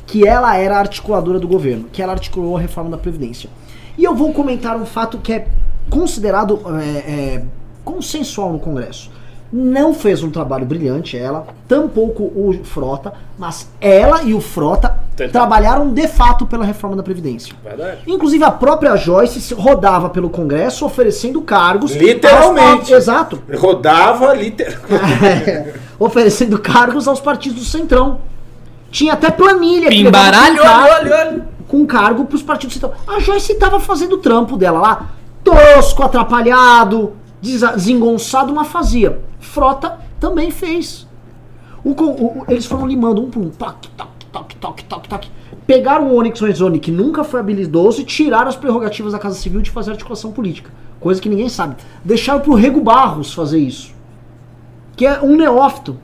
que ela era a articuladora do governo, que ela articulou a reforma da Previdência. E eu vou comentar um fato que é considerado é, é, consensual no Congresso. Não fez um trabalho brilhante, ela, tampouco o Frota, mas ela e o Frota trabalharam de fato pela reforma da Previdência. Verdade. Inclusive a própria Joyce rodava pelo Congresso oferecendo cargos. Literalmente. aos- Exato. Rodava literalmente. É, oferecendo cargos aos partidos do Centrão. Tinha até planilha Pimbaralho, olha, olha, com cargo pros partidos do Centrão. A Joyce tava fazendo o trampo dela lá, tosco, atrapalhado, desengonçado, mas fazia. Frota também fez. O o- eles foram limando um por um, toque, toque, toque, toque, toque, toque. Pegaram o Onyx Lorenzoni, que nunca foi habilidoso, e tiraram as prerrogativas da Casa Civil de fazer articulação política. Coisa que ninguém sabe. Deixaram pro Rego Barros fazer isso. Que é um neófito.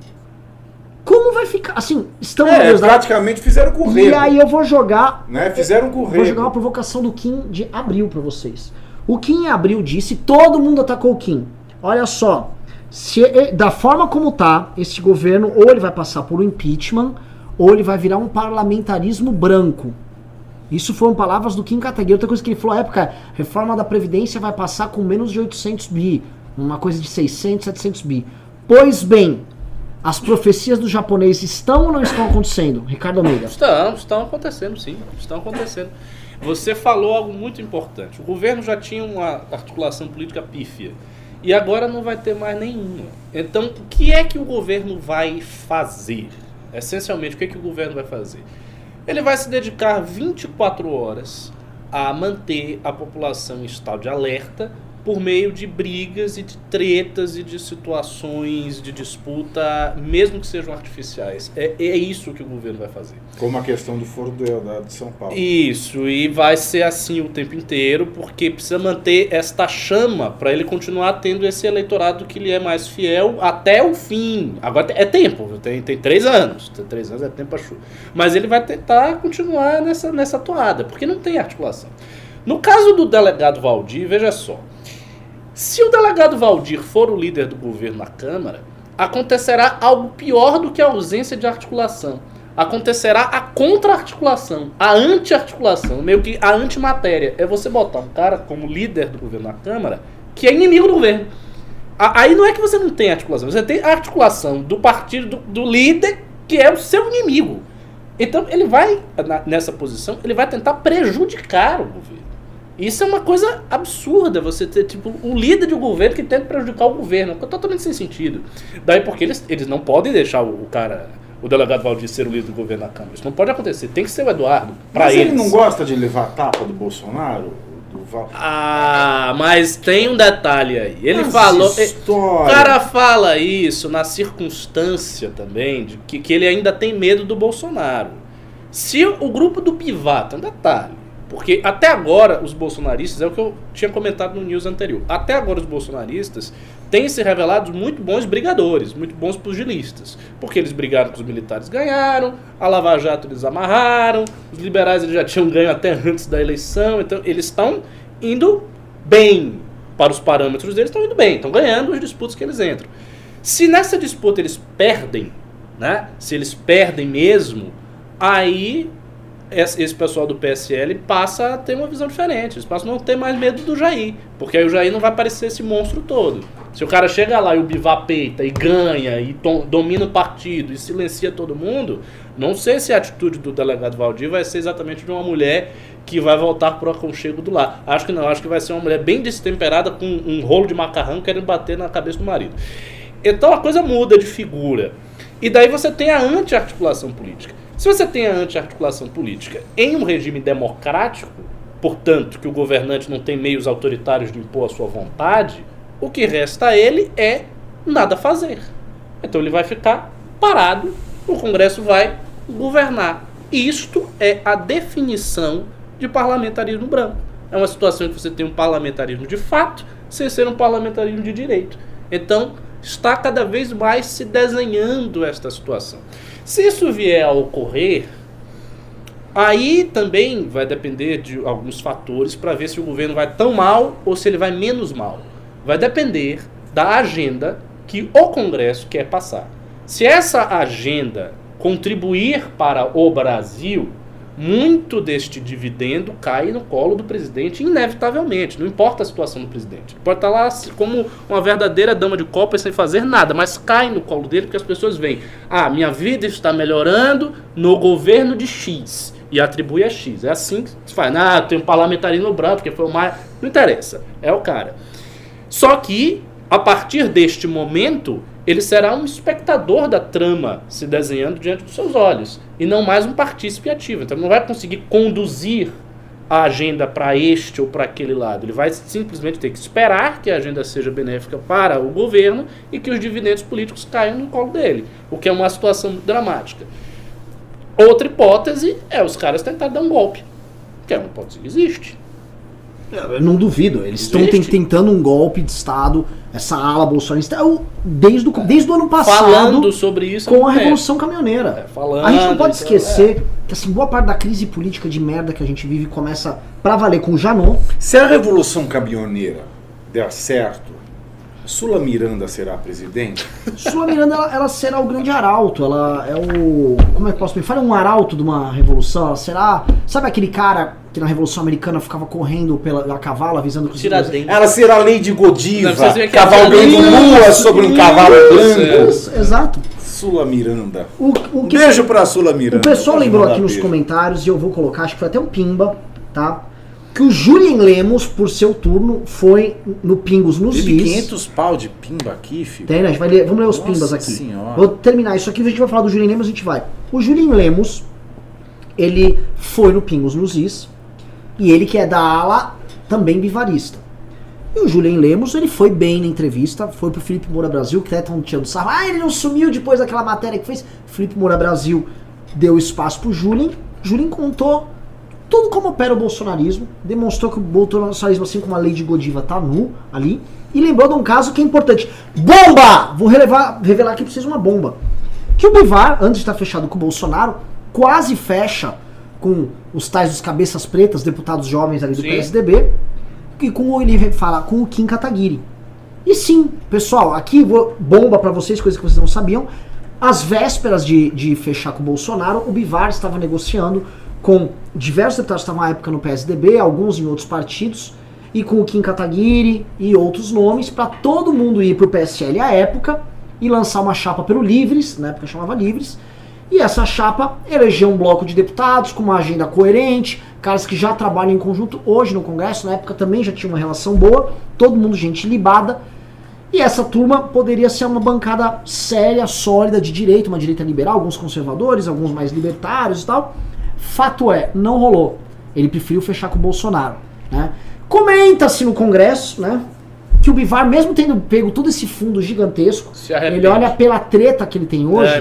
Como vai ficar? Assim, estamos É, né? praticamente fizeram com o E Rego. aí eu vou jogar Né? Fizeram com o Vou jogar uma Rego. provocação do Kim de abril pra vocês. O Kim em abril disse, todo mundo atacou o Kim. Olha só, se da forma como tá, esse governo ou ele vai passar por um impeachment ou ele vai virar um parlamentarismo branco. Isso foram palavras do Kim Kataguiri. Outra coisa que ele falou época, reforma da Previdência vai passar com menos de 800 bi. Uma coisa de 600, 700 bi. Pois bem, as profecias do japonês estão ou não estão acontecendo? Ricardo Almeida. Estão, estão acontecendo, sim. Estão acontecendo. Você falou algo muito importante. O governo já tinha uma articulação política pífia. E agora não vai ter mais nenhuma. Então, o que é que o governo vai fazer? Essencialmente, o que, é que o governo vai fazer? Ele vai se dedicar 24 horas a manter a população em estado de alerta por meio de brigas e de tretas e de situações de disputa, mesmo que sejam artificiais. É, é isso que o governo vai fazer. Como a questão do Foro do Eldado de São Paulo. Isso, e vai ser assim o tempo inteiro, porque precisa manter esta chama para ele continuar tendo esse eleitorado que lhe é mais fiel até o fim. Agora é tempo, tem, tem três anos. Tem três anos é tempo pra chuva. Mas ele vai tentar continuar nessa, nessa toada, porque não tem articulação. No caso do delegado Valdir, veja só. Se o delegado Valdir for o líder do governo na Câmara, acontecerá algo pior do que a ausência de articulação. Acontecerá a contra-articulação, a anti-articulação, meio que a antimatéria. É você botar um cara como líder do governo na Câmara que é inimigo do governo. Aí não é que você não tem articulação, você tem a articulação do partido do, do líder que é o seu inimigo. Então ele vai, nessa posição, ele vai tentar prejudicar o governo. Isso é uma coisa absurda, você ter, tipo, um líder de um governo que tenta prejudicar o governo. É totalmente sem sentido. Daí porque eles, eles não podem deixar o, o cara, o delegado Valdir ser o líder do governo na Câmara. Isso não pode acontecer. Tem que ser o Eduardo. Pra Mas eles. ele não gosta de levar a tapa do Bolsonaro? Do Val... Ah, mas tem um detalhe aí. Ele As falou. O histórias. cara fala isso na circunstância também de que, que ele ainda tem medo do Bolsonaro. Se o grupo do Pivato, é um detalhe, porque até agora os bolsonaristas, é o que eu tinha comentado no news anterior, até agora os bolsonaristas têm se revelado muito bons brigadores, muito bons pugilistas, porque eles brigaram com os militares, ganharam, a Lava Jato eles amarraram, os liberais eles já tinham ganho até antes da eleição, então eles estão indo bem para os parâmetros deles, estão indo bem, estão ganhando os disputas que eles entram. Se nessa disputa eles perdem, né? Se eles perdem mesmo, aí esse pessoal do PSL passa a ter uma visão diferente. Eles passam a não ter mais medo do Jair. Porque aí o Jair não vai parecer esse monstro todo. Se o cara chega lá e o Bivar peita e ganha e domina o partido e silencia todo mundo, não sei se a atitude do delegado Valdir vai ser exatamente de uma mulher que vai voltar pro aconchego do lar. Acho que não, acho que vai ser uma mulher bem destemperada com um rolo de macarrão querendo bater na cabeça do marido. Então a coisa muda de figura. E daí você tem a anti-articulação política. Se você tem a anti-articulação política em um regime democrático, portanto, que o governante não tem meios autoritários de impor a sua vontade, o que resta a ele é nada fazer. Então ele vai ficar parado, o Congresso vai governar. Isto é a definição de parlamentarismo branco. É uma situação em que você tem um parlamentarismo de fato, sem ser um parlamentarismo de direito. Então, está cada vez mais se desenhando esta situação. Se isso vier a ocorrer, aí também vai depender de alguns fatores para ver se o governo vai tão mal ou se ele vai menos mal. Vai depender da agenda que o Congresso quer passar. Se essa agenda contribuir para o Brasil, muito deste dividendo cai no colo do presidente, inevitavelmente. Não importa a situação do presidente. Ele pode estar lá como uma verdadeira dama de copa sem fazer nada, mas cai no colo dele porque as pessoas veem: ah, minha vida está melhorando no governo de X. E atribui a X. É assim que se faz. Ah, tem um parlamentarismo branco, porque foi o mais. Não interessa. É o cara. Só que, a partir deste momento, ele será um espectador da trama se desenhando diante dos seus olhos e não mais um partícipe ativo. Então ele não vai conseguir conduzir a agenda para este ou para aquele lado. Ele vai simplesmente ter que esperar que a agenda seja benéfica para o governo e que os dividendos políticos caiam no colo dele, o que é uma situação dramática. Outra hipótese é os caras tentar dar um golpe, que é uma hipótese que existe. Eu não duvido, eles estão tentando um golpe de Estado, essa ala bolsonarista, desde, o, desde o ano passado. Falando sobre isso com a Revolução Caminhoneira. É, falando, a gente não pode então, esquecer é. que assim, boa parte da crise política de merda que a gente vive começa pra valer com o Janon. Se a Revolução Caminhoneira der certo, Sula Miranda será presidente? Sula Miranda ela, ela, será o grande arauto, ela é o. Como é que posso me falar? Um arauto de uma revolução. Ela será. Sabe aquele cara que na Revolução Americana ficava correndo pela a cavalo, avisando que os Ela será a Lady Godiva, cavalgando lua sobre um cavalo branco. Exato. Sula Miranda. O, o que, Beijo pra Sula Miranda. O pessoal lembrou aqui nos comentários, e eu vou colocar, acho que foi até um pimba, tá? Que o Julien Lemos, por seu turno, foi no Pingos nos Teve 500 pau de pimba aqui, filho. Tem, né? Ler, vamos ler os Nossa pimbas aqui. Senhora. Vou terminar isso aqui, a gente vai falar do Julien Lemos, a gente vai. O Julien Lemos, ele foi no Pingos nos Is, e ele que é da ala também bivarista. E o Julien Lemos, ele foi bem na entrevista, foi pro Felipe Moura Brasil, que até estão tirando sarro. Ah, ele não sumiu depois daquela matéria que fez. Felipe Moura Brasil deu espaço pro Julien. Julien contou tudo como opera o bolsonarismo, demonstrou que o bolsonarismo, assim como a lei de Godiva, tá nu ali, e lembrou de um caso que é importante. Bomba! Vou relevar, revelar aqui pra vocês uma bomba. Que o Bivar, antes de estar fechado com o Bolsonaro, quase fecha com os tais dos cabeças pretas, deputados jovens ali do sim. PSDB, e com ele fala com o Kim Kataguiri. E sim, pessoal, aqui vou, bomba para vocês, coisas que vocês não sabiam. Às vésperas de, de fechar com o Bolsonaro, o Bivar estava negociando com diversos deputados que estavam à época no PSDB, alguns em outros partidos, e com o Kim Kataguiri e outros nomes, para todo mundo ir para o PSL à época e lançar uma chapa pelo Livres, na época chamava Livres, e essa chapa elegeu um bloco de deputados com uma agenda coerente, caras que já trabalham em conjunto hoje no Congresso, na época também já tinha uma relação boa, todo mundo gente libada, e essa turma poderia ser uma bancada séria, sólida de direita, uma direita liberal, alguns conservadores, alguns mais libertários e tal, Fato é, não rolou. Ele preferiu fechar com o Bolsonaro. Né? Comenta-se no Congresso, né? Que o Bivar, mesmo tendo pego todo esse fundo gigantesco, ele olha pela treta que ele tem hoje. É,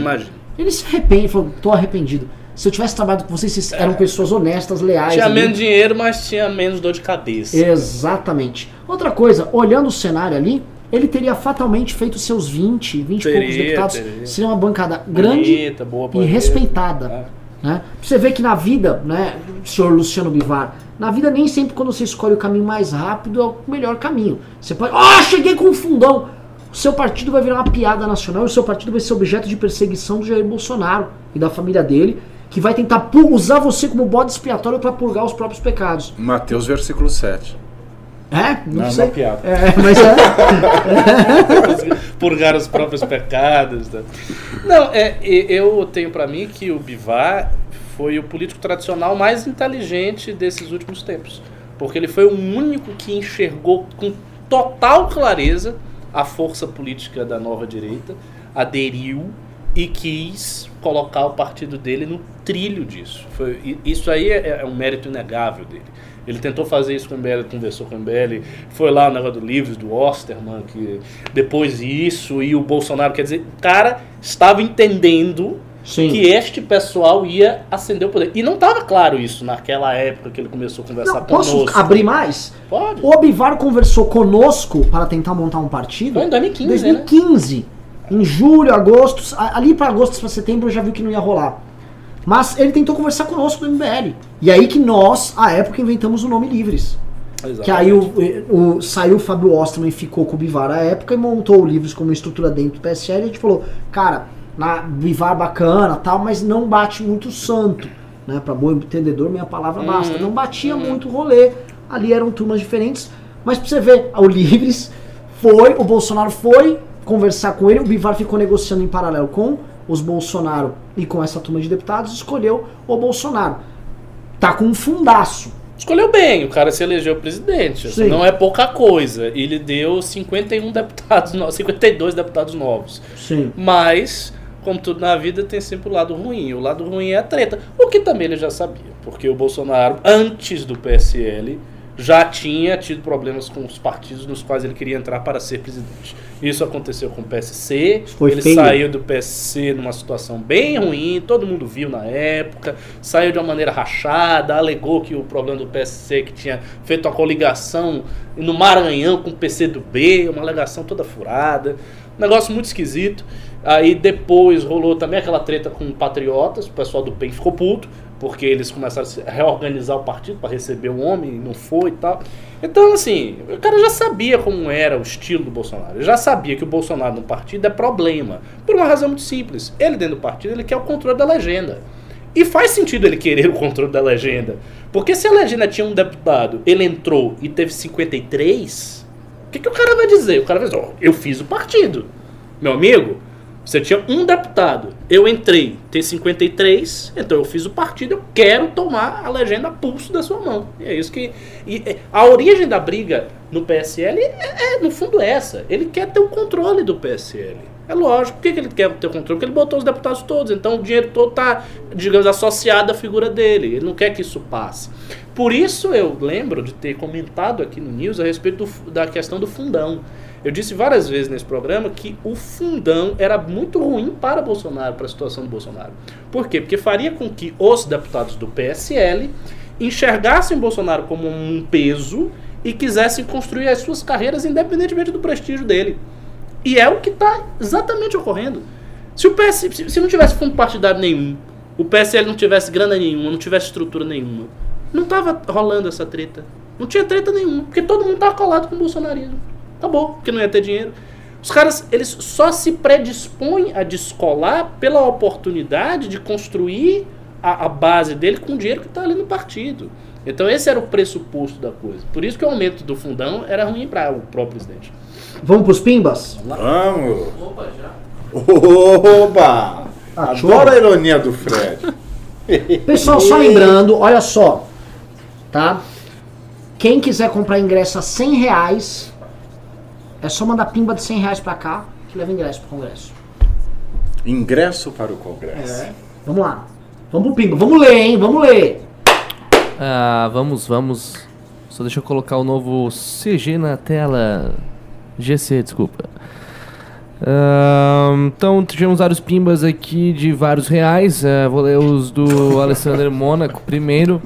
ele se arrepende, falou, tô arrependido. Se eu tivesse trabalhado com vocês, vocês é. eram pessoas honestas, leais. Tinha ali. menos dinheiro, mas tinha menos dor de cabeça. Exatamente. Outra coisa, olhando o cenário ali, ele teria fatalmente feito seus 20, 20 teria, e poucos deputados. Teria. Seria uma bancada grande Bonita, boa, e respeitada. É. Né? Você vê que na vida, né, senhor Luciano Bivar, na vida nem sempre quando você escolhe o caminho mais rápido é o melhor caminho. Você pode, ah, oh, cheguei com um fundão. O seu partido vai virar uma piada nacional e o seu partido vai ser objeto de perseguição do Jair Bolsonaro e da família dele, que vai tentar usar você como bode expiatório para purgar os próprios pecados. Mateus versículo 7. É? Não, não sei. É piada. É, mas é. Purgar os próprios pecados. Né? Não, é, eu tenho para mim que o Bivar foi o político tradicional mais inteligente desses últimos tempos. Porque ele foi o único que enxergou com total clareza a força política da nova direita, aderiu e quis colocar o partido dele no trilho disso. Foi, isso aí é, é um mérito inegável dele. Ele tentou fazer isso com o MBL, conversou com o MBL, foi lá o negócio do Livros, do Osterman, que depois isso, e o Bolsonaro, quer dizer, o cara estava entendendo Sim. que este pessoal ia ascender o poder. E não estava claro isso naquela época que ele começou a conversar não, conosco. Posso abrir mais? Pode. O Abivar conversou conosco para tentar montar um partido. Foi em 2015, 2015. Né? Em julho, agosto, ali para agosto para setembro eu já vi que não ia rolar. Mas ele tentou conversar conosco no MBL. E aí que nós, à época, inventamos o nome Livres. Exatamente. Que aí o, o, saiu o Fábio Osterman e ficou com o Bivar à época e montou o Livres como estrutura dentro do PSL. E a gente falou, cara, na Bivar bacana tal, mas não bate muito santo. né? Para bom entendedor, minha palavra basta. Uhum. Não batia Uhum. muito rolê. Ali eram turmas diferentes, mas pra você ver, ao Livres foi, o Bolsonaro foi conversar com ele, o Bivar ficou negociando em paralelo com os Bolsonaro e com essa turma de deputados, escolheu o Bolsonaro. Tá com um fundaço. Escolheu bem, o cara se elegeu presidente. assim, Sim. Não é pouca coisa. Ele deu 51 deputados novos, 52 deputados novos. Sim. Mas, como tudo na vida, tem sempre o lado ruim. O lado ruim é a treta. O que também ele já sabia. Porque o Bolsonaro, antes do PSL, já tinha tido problemas com os partidos nos quais ele queria entrar para ser presidente. Isso aconteceu com o PSC. Foi ele feio. saiu do PSC numa situação bem ruim, todo mundo viu na época. Saiu de uma maneira rachada, alegou que o problema do PSC que tinha feito uma coligação no Maranhão com o PCdoB, uma alegação toda furada. Um negócio muito esquisito. Aí depois rolou também aquela treta com patriotas, o pessoal do PEN ficou puto, porque eles começaram a reorganizar o partido para receber o homem, não foi e tal. Então, assim, o cara já sabia como era o estilo do Bolsonaro. Ele já sabia que o Bolsonaro no partido é problema. Por uma razão muito simples. Ele dentro do partido, ele quer o controle da legenda. E faz sentido ele querer o controle da legenda. Porque se a legenda tinha um deputado, ele entrou e teve 53, o que, que o cara vai dizer? O cara vai dizer, ó, eu fiz o partido. Meu amigo, você tinha um deputado, eu entrei, tem 53, então eu fiz o partido, eu quero tomar a legenda pulso da sua mão. E é isso que. E é, a origem da briga no PSL é, é, no fundo, essa. Ele quer ter o controle do PSL. É lógico. Por que, que ele quer ter o controle? Porque ele botou os deputados todos. Então o dinheiro todo está, digamos, associado à figura dele. Ele não quer que isso passe. Por isso eu lembro de ter comentado aqui no News a respeito do- da questão do fundão. Eu disse várias vezes nesse programa que o fundão era muito ruim para Bolsonaro, para a situação do Bolsonaro. Por quê? Porque faria com que os deputados do PSL enxergassem Bolsonaro como um peso e quisessem construir as suas carreiras independentemente do prestígio dele. E é o que está exatamente ocorrendo. Se o PS, se, não tivesse fundo partidário nenhum, o PSL não tivesse grana nenhuma, não tivesse estrutura nenhuma, não tava rolando essa treta. Não tinha treta nenhuma, porque todo mundo tava colado com o bolsonarismo. Acabou, porque não ia ter dinheiro. Os caras, eles só se predispõem a descolar pela oportunidade de construir a, a base dele com o dinheiro que está ali no partido. Então esse era o pressuposto da coisa. Por isso que o aumento do fundão era ruim para o próprio presidente. Vamos pros pimbas? Vamos! Opa, já. Oba! Ah, Adoro a ironia do Fred. Pessoal, só lembrando, olha só, tá? Quem quiser comprar ingresso a 100 reais, é só mandar pimba de 100 reais pra cá, que leva ingresso pro congresso. Ingresso para o Congresso. Vamos lá. Vamos pro pimba. Vamos ler, hein? Vamos ler. Ah, vamos, vamos. Só deixa eu colocar o novo CG na tela. GC, desculpa. Ahn, então, tivemos vários pimbas aqui de vários reais. Ah, vou ler os do Alessandro Mônaco primeiro.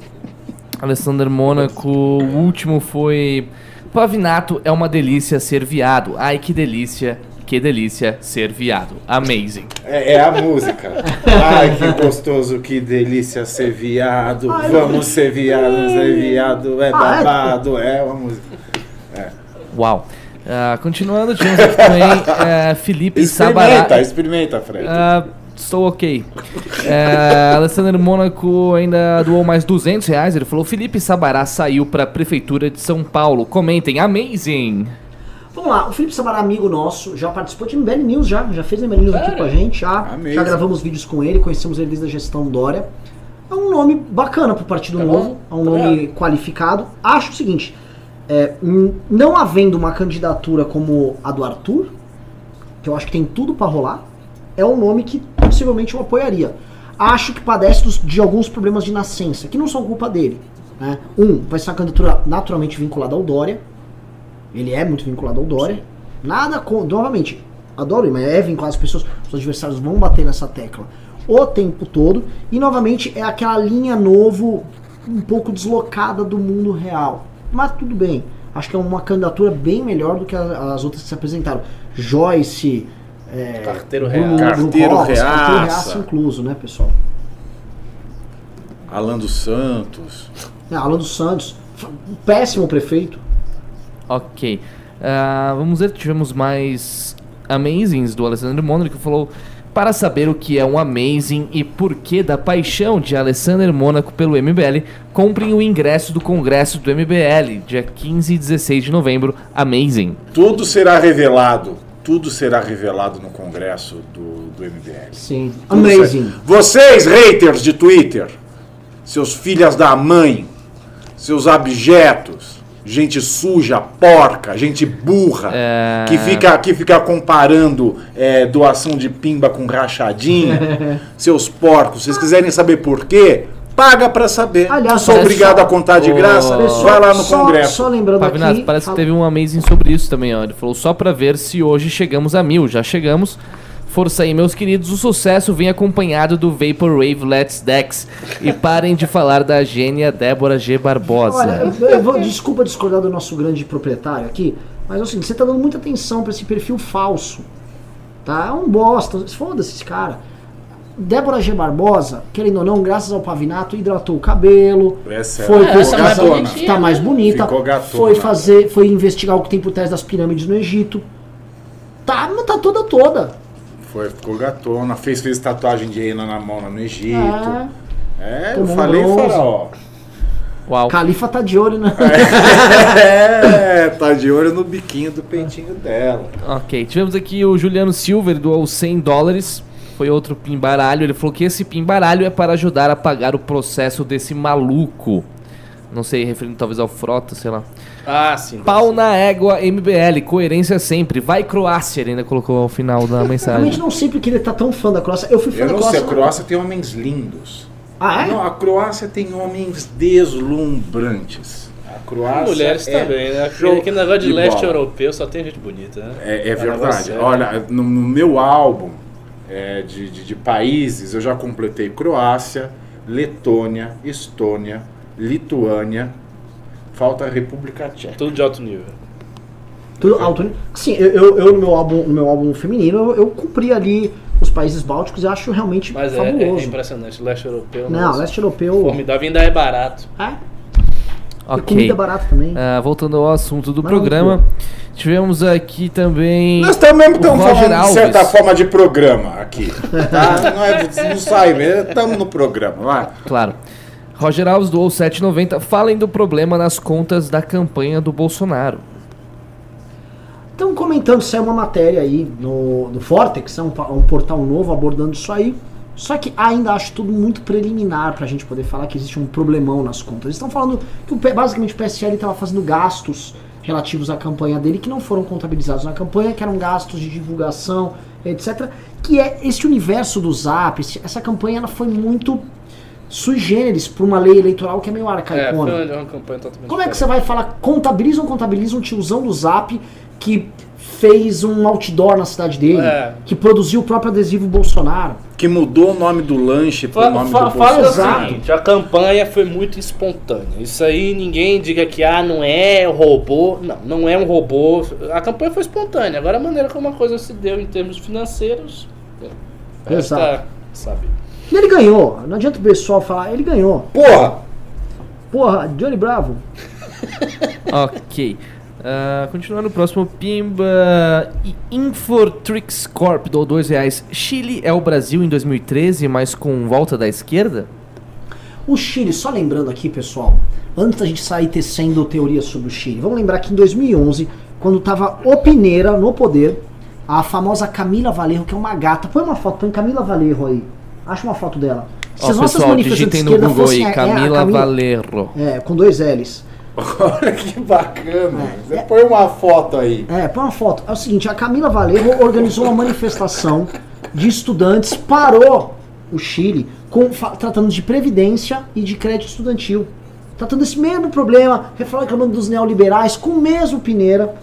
Alessandro Mônaco, o último foi. Pavinato é uma delícia ser viado. Ai, que delícia, que delícia ser viado. Amazing. É, é a música. Ai, que gostoso, que delícia ser viado. Ai, Vamos ser viado, ser viado. É Ah, é? babado. É uma música. Uau. Ah, continuando, tivemos aqui também eh, Felipe Sabará. Experimenta, experimenta, Fred. Ah, estou ok. É, Alessandro Mônaco ainda doou mais 200 reais. Ele falou: Felipe Sabará saiu para a Prefeitura de São Paulo. Comentem, amazing! Vamos lá, o Felipe Sabará, amigo nosso, já participou de MBL News, já, já fez MBL News aqui Sério? com a gente, já, Amazing. já gravamos vídeos com ele, conhecemos ele desde a gestão Dória. É um nome bacana pro Partido É Novo, é um nome qualificado. Acho o seguinte, é, não havendo uma candidatura como a do Arthur, que eu acho que tem tudo pra rolar, é um nome que possivelmente eu apoiaria. Acho que padece dos- de alguns problemas de nascença, que não são culpa dele. né? Um, vai ser uma candidatura naturalmente vinculada ao Dória, ele é muito vinculado ao Dória. Nada com. Novamente, adoro mas é vinculado às pessoas. Os adversários vão bater nessa tecla o tempo todo. E novamente é aquela linha novo, um pouco deslocada do mundo real. Mas tudo bem. Acho que é uma candidatura bem melhor do que as outras que se apresentaram. Joyce. É, Carteiro Bruno- Reaça. Bruno Carteiro Covas, Carteiro Reaça. Reaça incluso, né, pessoal? Alan dos Santos. É, Alan dos Santos. um Péssimo prefeito. Ok. Ah, vamos ver, tivemos mais amazings do Alessandro Mônaco que falou: Para saber o que é um Amazing e porquê da paixão de Alessander Mônaco pelo MBL, comprem o ingresso do Congresso do MBL, dia 15 e 16 de novembro. Amazing. Tudo será revelado. Tudo será revelado no congresso do, do MBL. Sim. Tudo Amazing. Vocês, haters de Twitter, seus filhas da mãe, seus abjetos, gente suja, porca, gente burra, É. que, fica, que fica comparando é, doação de pimba com rachadinha, seus porcos, se vocês quiserem saber por quê, paga pra saber. Aliás, Sou obrigado só- a contar de graça, Pessoal, vai lá no só, congresso. Só lembrando Pavinato, aqui... parece que teve um Amazing sobre isso também, ó. Ele falou só pra ver se hoje chegamos a mil. Já chegamos. Força aí, meus queridos. O sucesso vem acompanhado do Vaporwave Let's Dex. E parem de falar da gênia Débora G. Barbosa. Olha, eu, eu vou, desculpa discordar do nosso grande proprietário aqui, mas é o seguinte, você tá dando muita atenção pra esse perfil falso. Tá? É um bosta. Foda-se esse cara. Débora G. Barbosa, querendo ou não, graças ao Pavinato, hidratou o cabelo. Essa é- foi É, essa é mais tá- bonitinha, tá mais bonita. Ficou gatona. Foi fazer, foi investigar o que tem por trás das pirâmides no Egito. Tá, tá toda toda. Foi, ficou gatona, fez, fez tatuagem de hiena na mão lá no Egito. É. É, eu falei faraó. Uau. Califa tá de olho, né? É, tá de olho no biquinho do peitinho dela. Ok, tivemos aqui o Juliano Silver doou 100 dólares. Foi outro pimbaralho. Ele falou que esse pimbaralho é para ajudar a pagar o processo desse maluco. Não sei, referindo talvez ao Frota, sei lá. Ah, sim. Pau na égua MBL, coerência sempre. Vai Croácia, ele ainda colocou ao final da Realmente mensagem. não sei porque ele tá tão fã da Croácia. Eu fui fã Eu da não Croácia. sei, a Croácia tem homens lindos. Ah, é? Não, a Croácia tem homens deslumbrantes. A Croácia Mulheres é também, né? Aquele, negócio de, leste bola. europeu só tem gente bonita, né? É, é negócio verdade. Olha, no, no meu álbum é, de, de, de países, eu já completei Croácia, Letônia, Estônia, Lituânia, falta a República Tcheca. Tudo de alto nível. Tudo alto. nível. Sim, eu, eu, eu no, meu álbum, no meu álbum feminino, eu, eu cumpri ali os países bálticos e acho realmente Mas é, é fabuloso. impressionante. Leste europeu. não, nossa, leste europeu. Formidável ainda é barato. É, Ok. comida barata também. Ah, voltando ao assunto do Mas programa, tivemos aqui também. Nós também estamos Roger falando de Alves. certa forma de programa aqui. Tá? Não, é, não sai mesmo, estamos no programa, vai. Claro. Roger Alves doou 7,90. Falem do problema nas contas da campanha do Bolsonaro. Estão comentando, saiu uma matéria aí no, no Vortex, é um, um portal novo abordando isso aí. Só que ainda acho tudo muito preliminar pra gente poder falar que existe um problemão nas contas. Eles estão falando que o basicamente o PSL estava fazendo gastos relativos à campanha dele que não foram contabilizados na campanha, que eram gastos de divulgação, etc. Que é esse universo do Zap, essa campanha ela foi muito sui generis para uma lei eleitoral que é meio É, arcaicona. totalmente Como é que você vai falar, contabiliza ou contabiliza um tiozão do Zap que fez um outdoor na cidade dele, É. que produziu o próprio adesivo Bolsonaro? Que mudou o nome do lanche pro Fa- nome fa- do Fala o Bolsonaro. Seguinte, a campanha foi muito espontânea. Isso aí ninguém diga que ah, não é robô. Não, não é um robô. A campanha foi espontânea. Agora a maneira como a coisa se deu em termos financeiros. é, Exato. Tá, sabe? E ele ganhou, não adianta o pessoal falar, ele ganhou. Porra! Porra, Johnny Bravo. ok. Ah, continuando o próximo Pimba. Infortrix Corp doou 2 reais. Chile é o Brasil em 2013, mas com volta da esquerda? O Chile, só lembrando aqui, pessoal, antes da gente sair tecendo teorias sobre o Chile, vamos lembrar que em 2011, quando tava o Pineira no poder, a famosa Camila Valerro, que é uma gata, põe uma foto, põe Camila Valerro aí, acha uma foto dela. Ó, pessoal, digitem no Google aí, Camila Valerro. É, com dois L's. Olha que bacana. É. Você põe uma foto aí. É, põe uma foto. É o seguinte, a Camila Valerro organizou uma manifestação de estudantes, parou o Chile, com, tratando de previdência e de crédito estudantil. Tratando esse mesmo problema, reclamando dos neoliberais, com o mesmo Pineira.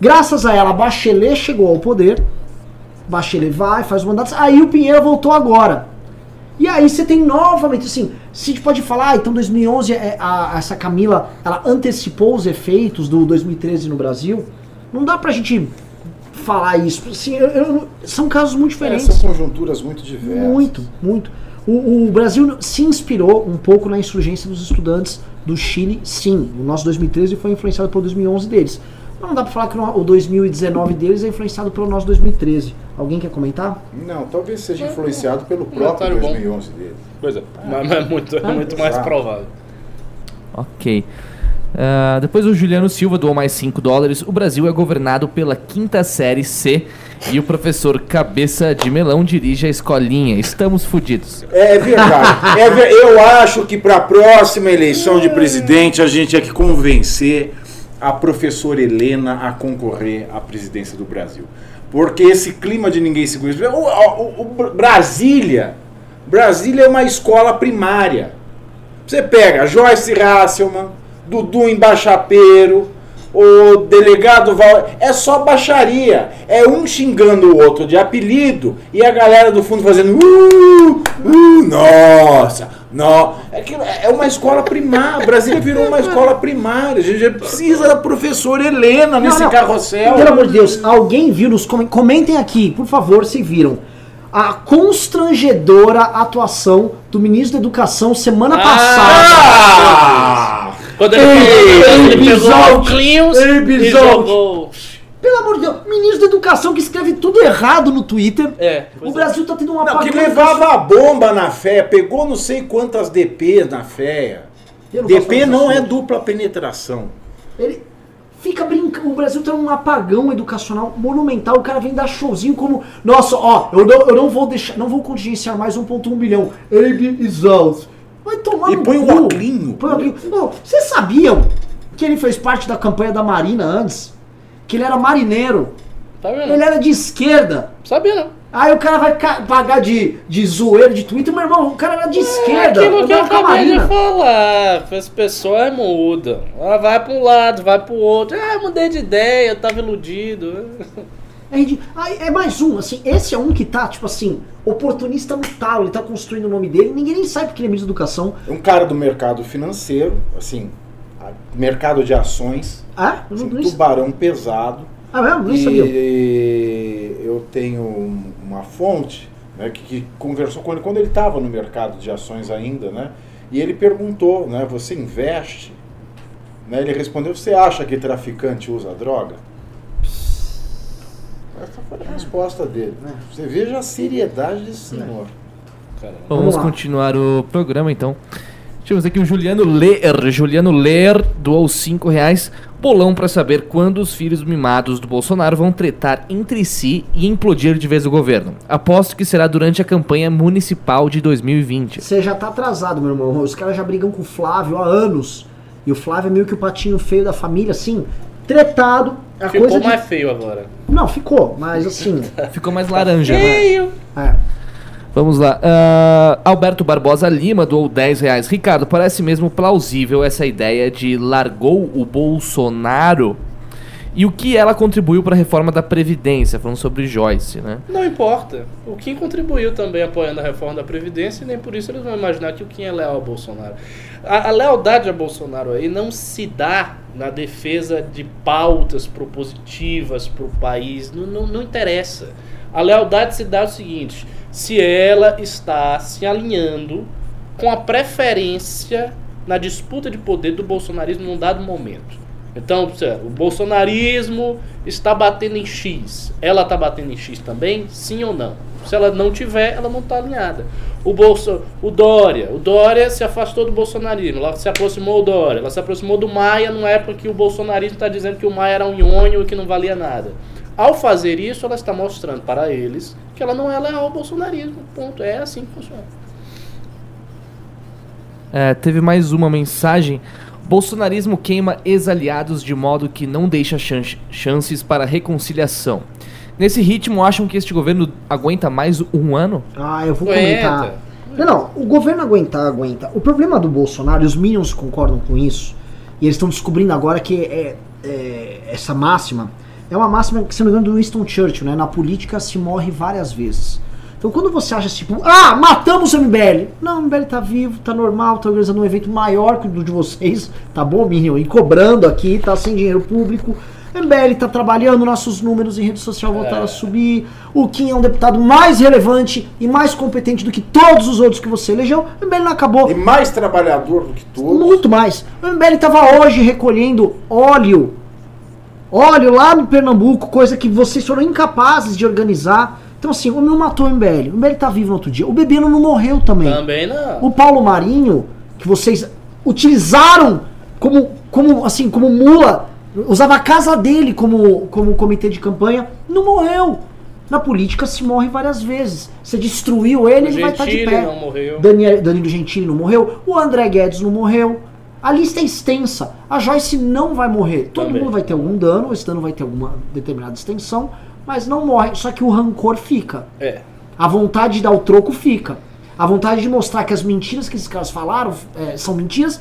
Graças a ela, a Bachelet chegou ao poder. Bachelet vai, faz os mandatos. Aí o Pinheiro voltou agora. E aí você tem novamente, assim, se a gente pode falar, ah, então 2011, é, a- essa Camila, ela antecipou os efeitos do 2013 no Brasil, não dá pra gente falar isso. Assim, eu- eu- são casos muito É, diferentes. são conjunturas muito diversas. Muito, muito. O, o Brasil se inspirou um pouco na insurgência dos estudantes do Chile, sim. O nosso 2013 foi influenciado pelo 2011 deles. Mas não dá pra falar que o 2019 deles é influenciado pelo nosso 2013. Alguém quer comentar? Não, talvez seja influenciado pelo próprio bom. 2011 dele. Pois é, mas, é muito, é muito mais provável. Ok. Ah, depois o Juliano Silva doou mais 5 dólares. O Brasil é governado pela quinta série C e o professor Cabeça de Melão dirige a escolinha. Estamos fudidos. É verdade. É ver- eu acho que para a próxima eleição de presidente a gente tinha que convencer a professora Helena a concorrer à presidência do Brasil. Porque esse clima de ninguém se. O, o- o Br- Brasília. Brasília é uma escola primária. Você pega Joyce Hasselman, Dudu Embaixapeiro, o delegado Val. É só baixaria. É um xingando o outro de apelido e a galera do fundo fazendo. Uh, uh, nossa, nó. É, é uma escola primária. Brasília virou uma escola primária. A gente precisa da professora Helena nesse Não, não. carrossel. Pelo amor de Deus, alguém viu nos comentários. Comentem aqui, por favor, se viram. A constrangedora atuação do ministro da Educação semana passada. Quando ele, Ei, ele pegou o e jogou. Pelo amor de Deus, ministro da Educação que escreve tudo errado no Twitter. É, o é. Brasil tá tendo uma Não, que levava a bomba na fé, pegou não sei quantas DPs na fé. Eu não posso DP não é dupla penetração. Ele fica brincando. O Brasil tá num apagão educacional monumental. O cara vem dar showzinho como. Nossa, ó, eu não, eu não vou deixar. Não vou contingenciar mais 1,1 bilhão. Ele exaust. Vai tomar E no põe o cu. óculinho. Põe o óculinho. Não, Vocês sabiam que ele fez parte da campanha da Marina antes? Que ele era marineiro. Tá vendo? Ele era de esquerda. Sabia não. Aí o cara vai pagar de, de zoeiro de Twitter. Meu irmão, o cara era de esquerda. É Aquilo que eu acabei de falar. As pessoas mudam. Ela vai pra um lado, vai pro outro. Ah, mudei de ideia, eu tava iludido. É. Aí é mais um, assim, esse é um que tá, tipo assim, oportunista no talo, ele tá construindo o nome dele, ninguém nem sabe porque ele é ministro da educação. Um cara do mercado financeiro, assim, mercado de ações, Ah, eu não, assim, nem, tubarão pesado. ah, mesmo? Sabia. E eu tenho um- uma fonte né, que, que conversou com ele quando ele estava no mercado de ações ainda, né? E ele perguntou, né? Você investe? Né, ele respondeu: Você acha que traficante usa droga? Essa foi a resposta dele. Né? Você veja a seriedade desse senhor. Caramba. Vamos Vamos continuar o programa então. Tivemos aqui o Juliano Ler. Juliano Ler doou 5 reais. Bolão pra saber quando os filhos mimados do Bolsonaro vão tretar entre si e implodir de vez o governo. Aposto que será durante a campanha municipal de 2020. Você já tá atrasado, meu irmão. Os caras já brigam com o Flávio há anos. E o Flávio é meio que o patinho feio da família, assim, tretado. A Ficou coisa de... mais feio agora. Não, ficou, mas assim. Ficou mais laranja, né? Feio! é. Vamos lá. Ah, Alberto Barbosa Lima doou 10 reais. Ricardo, parece mesmo plausível essa ideia de largou o Bolsonaro e o que ela contribuiu para a reforma da Previdência, falando sobre Joyce, né? Não importa. O Kim contribuiu também apoiando a reforma da Previdência e nem por isso eles vão imaginar que o Kim é leal ao Bolsonaro. A, a lealdade a Bolsonaro aí não se dá na defesa de pautas propositivas para o país. Não, não, não interessa. A lealdade se dá o seguinte: se ela está se alinhando com a preferência na disputa de poder do bolsonarismo num dado momento. Então, o bolsonarismo está batendo em X. Ela está batendo em X também? Sim ou não? Se ela não tiver, ela não está alinhada. O, Bolso, o Dória. O Dória se afastou do bolsonarismo. Ela se aproximou do Dória. Ela se aproximou do Maia numa época que o bolsonarismo está dizendo que o Maia era um nhonho e que não valia nada. Ao fazer isso, ela está mostrando para eles que ela não é leal ao bolsonarismo. Ponto. É assim que funciona. É, teve mais uma mensagem. Bolsonarismo queima ex-aliados de modo que não deixa chan- chances para reconciliação. Nesse ritmo, acham que este governo aguenta mais um ano? Ah, eu vou Aguenta. comentar. Não, não, o governo aguentar, aguenta. O problema do Bolsonaro, e os Minions concordam com isso, e eles estão descobrindo agora que é, é- essa máxima é uma máxima que, se não me engano, do Winston Churchill, né? Na política se morre várias vezes. Então quando você acha tipo, ah, matamos o MBL. Não, o MBL tá vivo, tá normal, tá organizando um evento maior que o de vocês, tá bom, Minion? E cobrando aqui, tá sem dinheiro público. MBL tá trabalhando, nossos números em rede social voltaram É. a subir. O Kim é um deputado mais relevante e mais competente do que todos os outros que você elegeu. O MBL não acabou. E mais trabalhador do que todos. Muito mais. O MBL estava hoje recolhendo óleo Óleo lá no Pernambuco, coisa que vocês foram incapazes de organizar. Então, assim, o meu matou o MBL. O MBL tá vivo no outro dia. O Bebeno não morreu também. Também não. O Paulo Marinho, que vocês utilizaram como, como assim, como mula, usava a casa dele como, como comitê de campanha, não morreu. Na política se morre várias vezes. Você destruiu ele, O ele vai estar de Gentili pé. não morreu. Daniel, Danilo Gentili não morreu. O André Guedes não morreu. A lista é extensa. A Joyce não vai morrer. Todo Também. mundo vai ter algum dano, esse dano vai ter alguma determinada extensão, mas não morre. Só que o rancor fica. É. A vontade de dar o troco fica. A vontade de mostrar que as mentiras que esses caras falaram é, são mentiras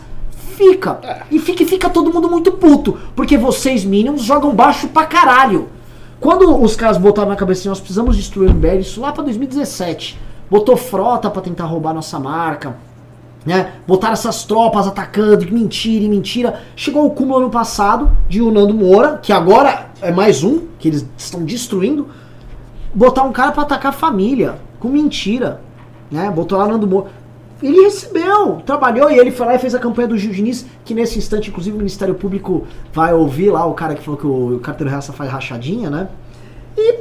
fica. E fica, fica todo mundo muito puto. Porque vocês, Minions, jogam baixo pra caralho. Quando os caras botaram na cabeça assim, nós precisamos destruir o MBL, isso lá pra 2017. Botou frota pra tentar roubar nossa marca. Né? Botaram essas tropas atacando, mentira e mentira. Chegou o cúmulo ano passado de o Nando Moura, que agora é mais um, que eles estão destruindo botar um cara pra atacar a família, com mentira, né? Botou lá Nando Moura. Ele recebeu, trabalhou e ele foi lá e fez a campanha do Gil Diniz, que nesse instante, inclusive, o Ministério Público vai ouvir lá o cara que falou que o carteiro reaça faz rachadinha, né? E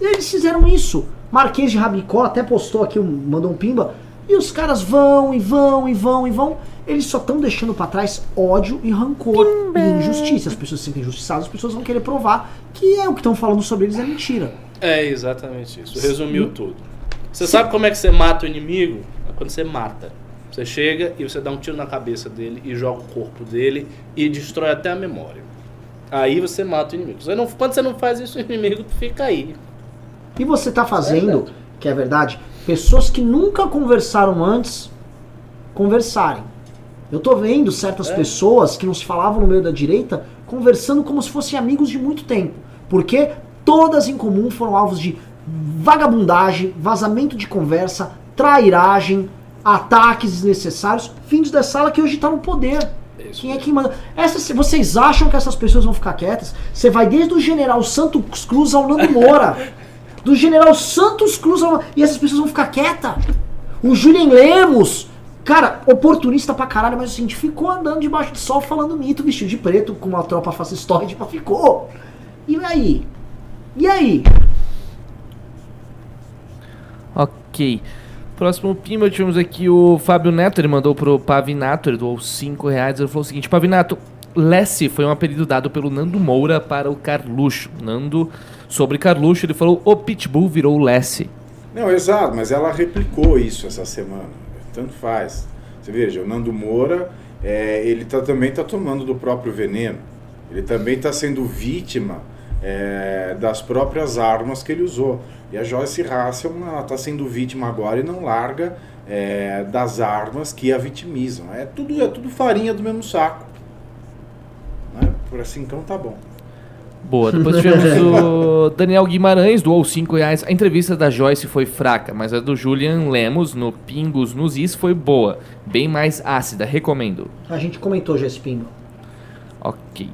eles fizeram isso. Marquês de Rabicó até postou aqui, mandou um pimba. E os caras vão e vão e vão e vão. Eles só estão deixando pra trás ódio e rancor e injustiça. As pessoas se sentem injustiçadas, as pessoas vão querer provar que é o que estão falando sobre eles é mentira. É exatamente isso. Resumiu tudo. Você sabe como é que você mata o inimigo? É quando você mata. Você chega e você dá um tiro na cabeça dele e joga o corpo dele e destrói até a memória. Aí você mata o inimigo. Você não, quando você não faz isso, o inimigo fica aí. E você tá fazendo, Verdade. que é verdade, pessoas que nunca conversaram antes conversarem. Eu tô vendo certas É. pessoas que não se falavam no meio da direita conversando como se fossem amigos de muito tempo. Porque todas em comum foram alvos de vagabundagem, vazamento de conversa, trairagem, ataques desnecessários, vindos da sala que hoje tá no poder. Isso. Quem é que manda? Essas, vocês acham que essas pessoas vão ficar quietas? Você vai desde o general Santos Cruz ao Nando Moura. Do general Santos Cruz. E essas pessoas vão ficar quietas? O Julian Lemos. Cara, oportunista pra caralho, mas assim, ficou andando debaixo do sol falando mito, vestido de preto, com uma tropa fascistoide, mas ficou. E aí? E aí? Ok. Próximo pimba, tivemos aqui o Fábio Neto, ele mandou pro Pavinato, ele doou 5 reais, ele falou o seguinte, Pavinato, Lessie foi um apelido dado pelo Nando Moura para o Carluxo. Nando, sobre Carluxo, ele falou, o Pitbull virou Lessie. Não, exato, mas ela replicou isso essa semana. Tanto faz. Você veja, o Nando Moura, é, ele tá, também está tomando do próprio veneno. Ele também está sendo vítima é, das próprias armas que ele usou. E a Joyce Hasselman está sendo vítima agora e não larga é, das armas que a vitimizam. É tudo, é tudo farinha do mesmo saco. Né? Por assim, então tá bom. Boa, depois tivemos o Daniel Guimarães, doou 5 reais. A entrevista da Joyce foi fraca, mas a do Julian Lemos, no Pingos nos Is, foi boa. Bem mais ácida, recomendo. A gente comentou já esse pingo. Ok.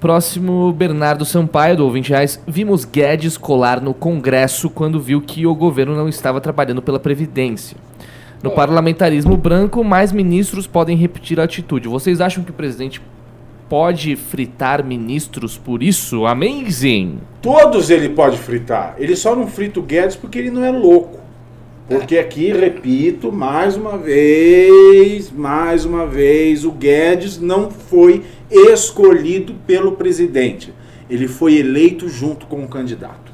Próximo, Bernardo Sampaio, do 20 reais. Vimos Guedes colar no Congresso quando viu que o governo não estava trabalhando pela Previdência. No parlamentarismo branco, mais ministros podem repetir a atitude. Vocês acham que o presidente pode fritar ministros por isso? Amazing! Todos ele pode fritar. Ele só não frita o Guedes porque ele não é louco. Porque aqui, repito, mais uma vez, mais uma vez, o Guedes não foi escolhido pelo presidente. Ele foi eleito junto com o candidato.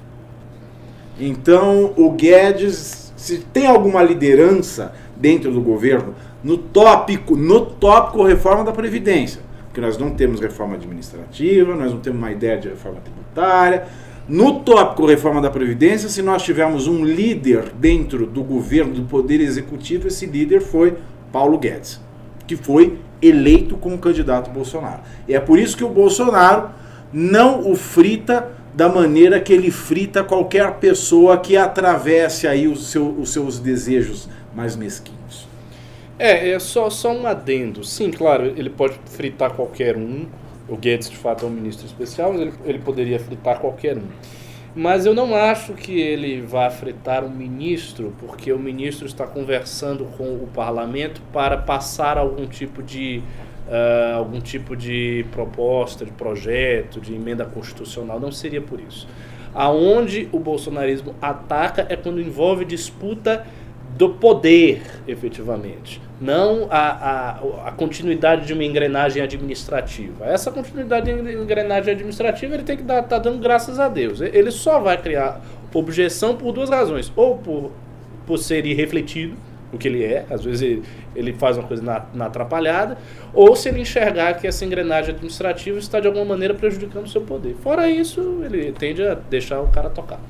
Então, o Guedes, se tem alguma liderança dentro do governo, no tópico, no tópico reforma da Previdência, porque nós não temos reforma administrativa, nós não temos uma ideia de reforma tributária. No tópico reforma da Previdência, se nós tivermos um líder dentro do governo, do Poder Executivo, esse líder foi Paulo Guedes, que foi eleito como candidato Bolsonaro. E é por isso que o Bolsonaro não o frita da maneira que ele frita qualquer pessoa que atravesse aí os, seu, os seus desejos mais mesquinhos. É, é só, só um adendo. Sim, claro, ele pode fritar qualquer um. O Guedes, de fato, é um ministro especial, mas ele, ele poderia fritar qualquer um. Mas eu não acho que ele vá fritar um ministro, porque o ministro está conversando com o parlamento para passar algum tipo de ah, algum tipo de proposta, de projeto, de emenda constitucional, não seria por isso. Aonde o bolsonarismo ataca é quando envolve disputa do poder, efetivamente. Não a, a, a continuidade de uma engrenagem administrativa. Essa continuidade de engrenagem administrativa ele tem que estar tá dando graças a Deus. Ele só vai criar objeção por duas razões. Ou por, por ser irrefletido, o que ele é, às vezes ele, ele faz uma coisa na, na, atrapalhada, ou se ele enxergar que essa engrenagem administrativa está de alguma maneira prejudicando o seu poder. Fora isso, ele tende a deixar o cara tocar.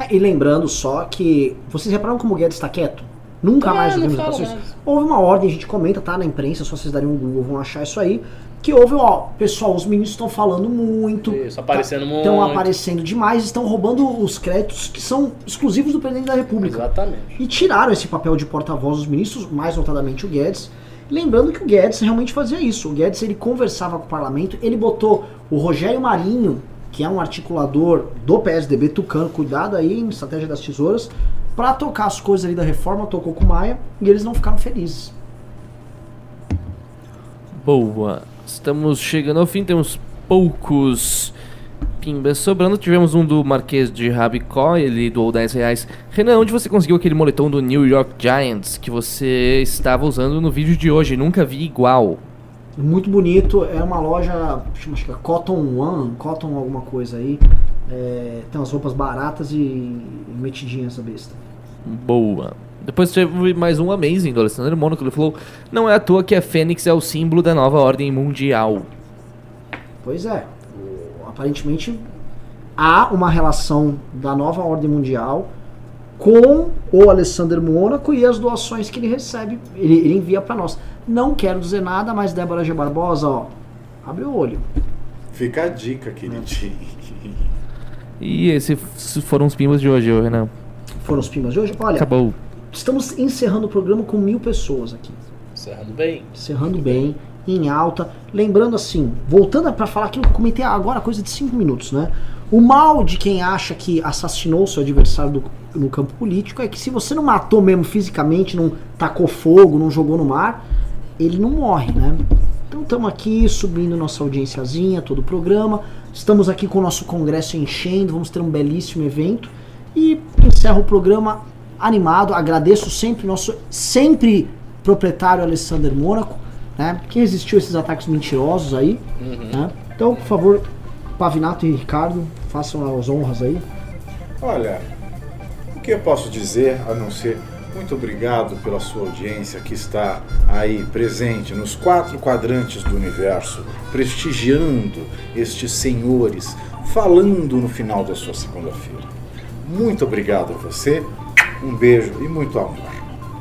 É, e lembrando só que vocês repararam como o Guedes está quieto? Nunca É, mais ouvimos mais. Houve uma ordem, a gente comenta, tá na imprensa, só vocês darem um Google vão achar isso aí. Que houve, ó, pessoal, os ministros estão falando muito. Isso, aparecendo muito. Estão aparecendo demais, estão roubando os créditos que são exclusivos do presidente da República. Exatamente. E tiraram esse papel de porta-voz dos ministros, mais notadamente o Guedes. Lembrando que o Guedes realmente fazia isso. O Guedes ele conversava com o parlamento, ele botou o Rogério Marinho, que é um articulador do PSDB Tucano, cuidado aí em estratégia das tesouras, para tocar as coisas ali da reforma, tocou com o Maia e eles não ficaram felizes. Boa. Estamos chegando ao fim, temos poucos pimbas sobrando. Tivemos um do Marquês de Rabicó, ele doou 10 reais. Renan, onde você conseguiu aquele moletom do New York Giants que você estava usando no vídeo de hoje? Nunca vi igual. Muito bonito, é uma loja, chama- que é Cotton One, Cotton alguma coisa aí. É, tem umas roupas baratas e, metidinhas essa besta. Boa. Depois teve mais um Amazing do Alessandro Mônaco. Ele falou: Não é à toa que a Fênix é o símbolo da nova ordem mundial. Pois é, aparentemente há uma relação da nova ordem mundial com o Alessandro Mônaco e as doações que ele recebe, ele, ele envia para nós. Não quero dizer nada, mas Débora G. Barbosa, ó, abre o olho. Fica a dica, queridinho. E esses foram os pimbas de hoje, ô Renan. Foram os pimbas de hoje. Olha, Acabou. estamos encerrando o programa com mil pessoas aqui. Encerrando bem. Encerrando bem, em alta. Lembrando assim, voltando para falar aquilo que eu comentei agora, coisa de 5 minutos, né? O mal de quem acha que assassinou seu adversário do- no campo político é que se você não matou mesmo fisicamente, não tacou fogo, não jogou no mar, ele não morre, né? Então estamos aqui subindo nossa audiênciazinha, todo o programa. Estamos aqui com o nosso congresso enchendo, vamos ter um belíssimo evento. E encerro o programa animado. Agradeço sempre nosso sempre proprietário Alessandro Mônaco, né? Que resistiu a esses ataques mentirosos aí. Né? Então, por favor, Pavinato e Ricardo, façam as honras aí. Olha, o que eu posso dizer a não ser muito obrigado pela sua audiência que está aí presente nos quatro quadrantes do universo, prestigiando estes senhores, falando no final da sua segunda-feira. Muito obrigado a você, um beijo e muito amor.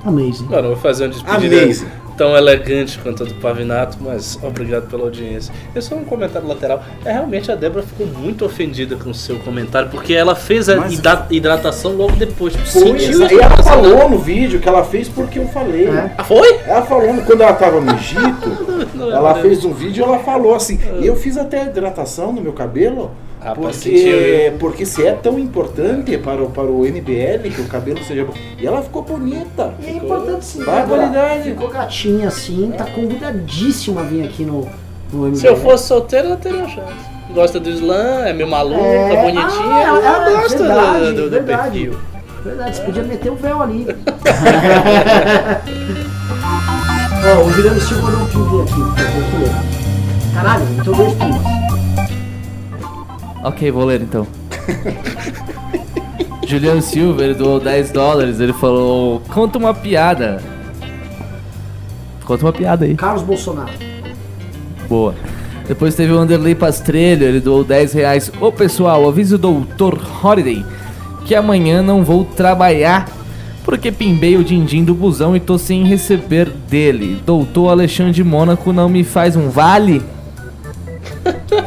Amazing. Mano, eu vou fazer uma despedida Amazing. Tão elegante quanto a do Pavinato, mas obrigado pela audiência. É só um comentário lateral. É realmente a Débora ficou muito ofendida com o seu comentário, porque ela fez a Mas- hidratação logo depois. Tipo, Foi, sentiu a e ela dela. falou no vídeo que ela fez porque eu falei. É. Ah, foi? Ela falou, quando ela estava no Egito, Não, ela não. fez um vídeo e ela falou assim, eu fiz até hidratação no meu cabelo, Rapaz, sentiu, porque, porque se é tão importante para o, para o NBL que o cabelo seja bom. E ela ficou bonita. E é importante sim. Barbaridade. Ficou gatinha assim, tá convidadíssima a vir aqui no, no MBL. Se eu fosse solteiro, ela teria uma chance. Gosta do slam, é meio maluca, É, bonitinha. ah, ela é, gosta verdade, do, do, do verdade. perfil. Verdade, você podia meter o véu ali. Ó, o Juliano Silva não pediu aqui, eu vou ler. Caralho, então dois pimbas. Ok, vou ler então. Juliano Silva, ele doou 10 dólares. Ele falou: Conta uma piada. Conta uma piada aí. Carlos Bolsonaro. Boa. Depois teve o Anderley Pastrelho, ele doou 10 reais. Ô pessoal, avisa o Doutor Holiday que amanhã não vou trabalhar porque pimbei o din-din do busão e tô sem receber dele. Doutor Alexandre Mônaco não me faz um vale?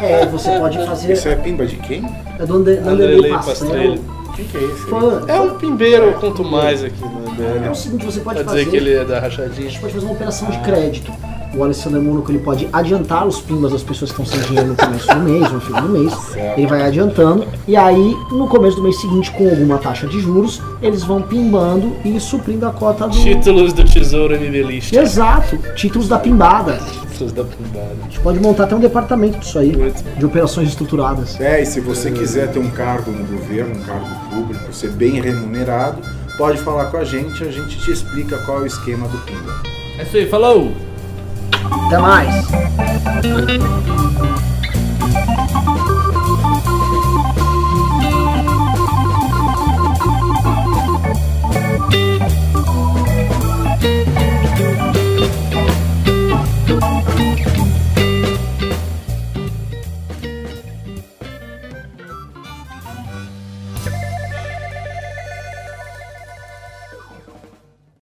É, você pode fazer. Isso é pimba de quem? É do Ander- do Anderley Anderley Pastrello. Pastrello. Quem que é esse? Fã. É um pimbeiro, quanto mais aqui no É MBL. o seguinte, você pode dizer fazer. que ele é da rachadinha. A gente pode fazer uma operação de crédito. O Alessandro Mônaco ele pode adiantar os pimbas das pessoas que estão sem dinheiro no começo do mês, no final do mês. Ele vai adiantando. E aí, no começo do mês seguinte, com alguma taxa de juros, eles vão pimbando e suprindo a cota do. Títulos do Tesouro MBLista. Exato, títulos da pimbada. Títulos da Pimbada. A gente pode montar até um departamento disso aí, Muito. de operações estruturadas. É, e se você quiser ter um cargo no governo, um cargo público, ser bem remunerado, pode falar com a gente, a gente te explica qual é o esquema do Pimba. É isso aí, falou! Até mais!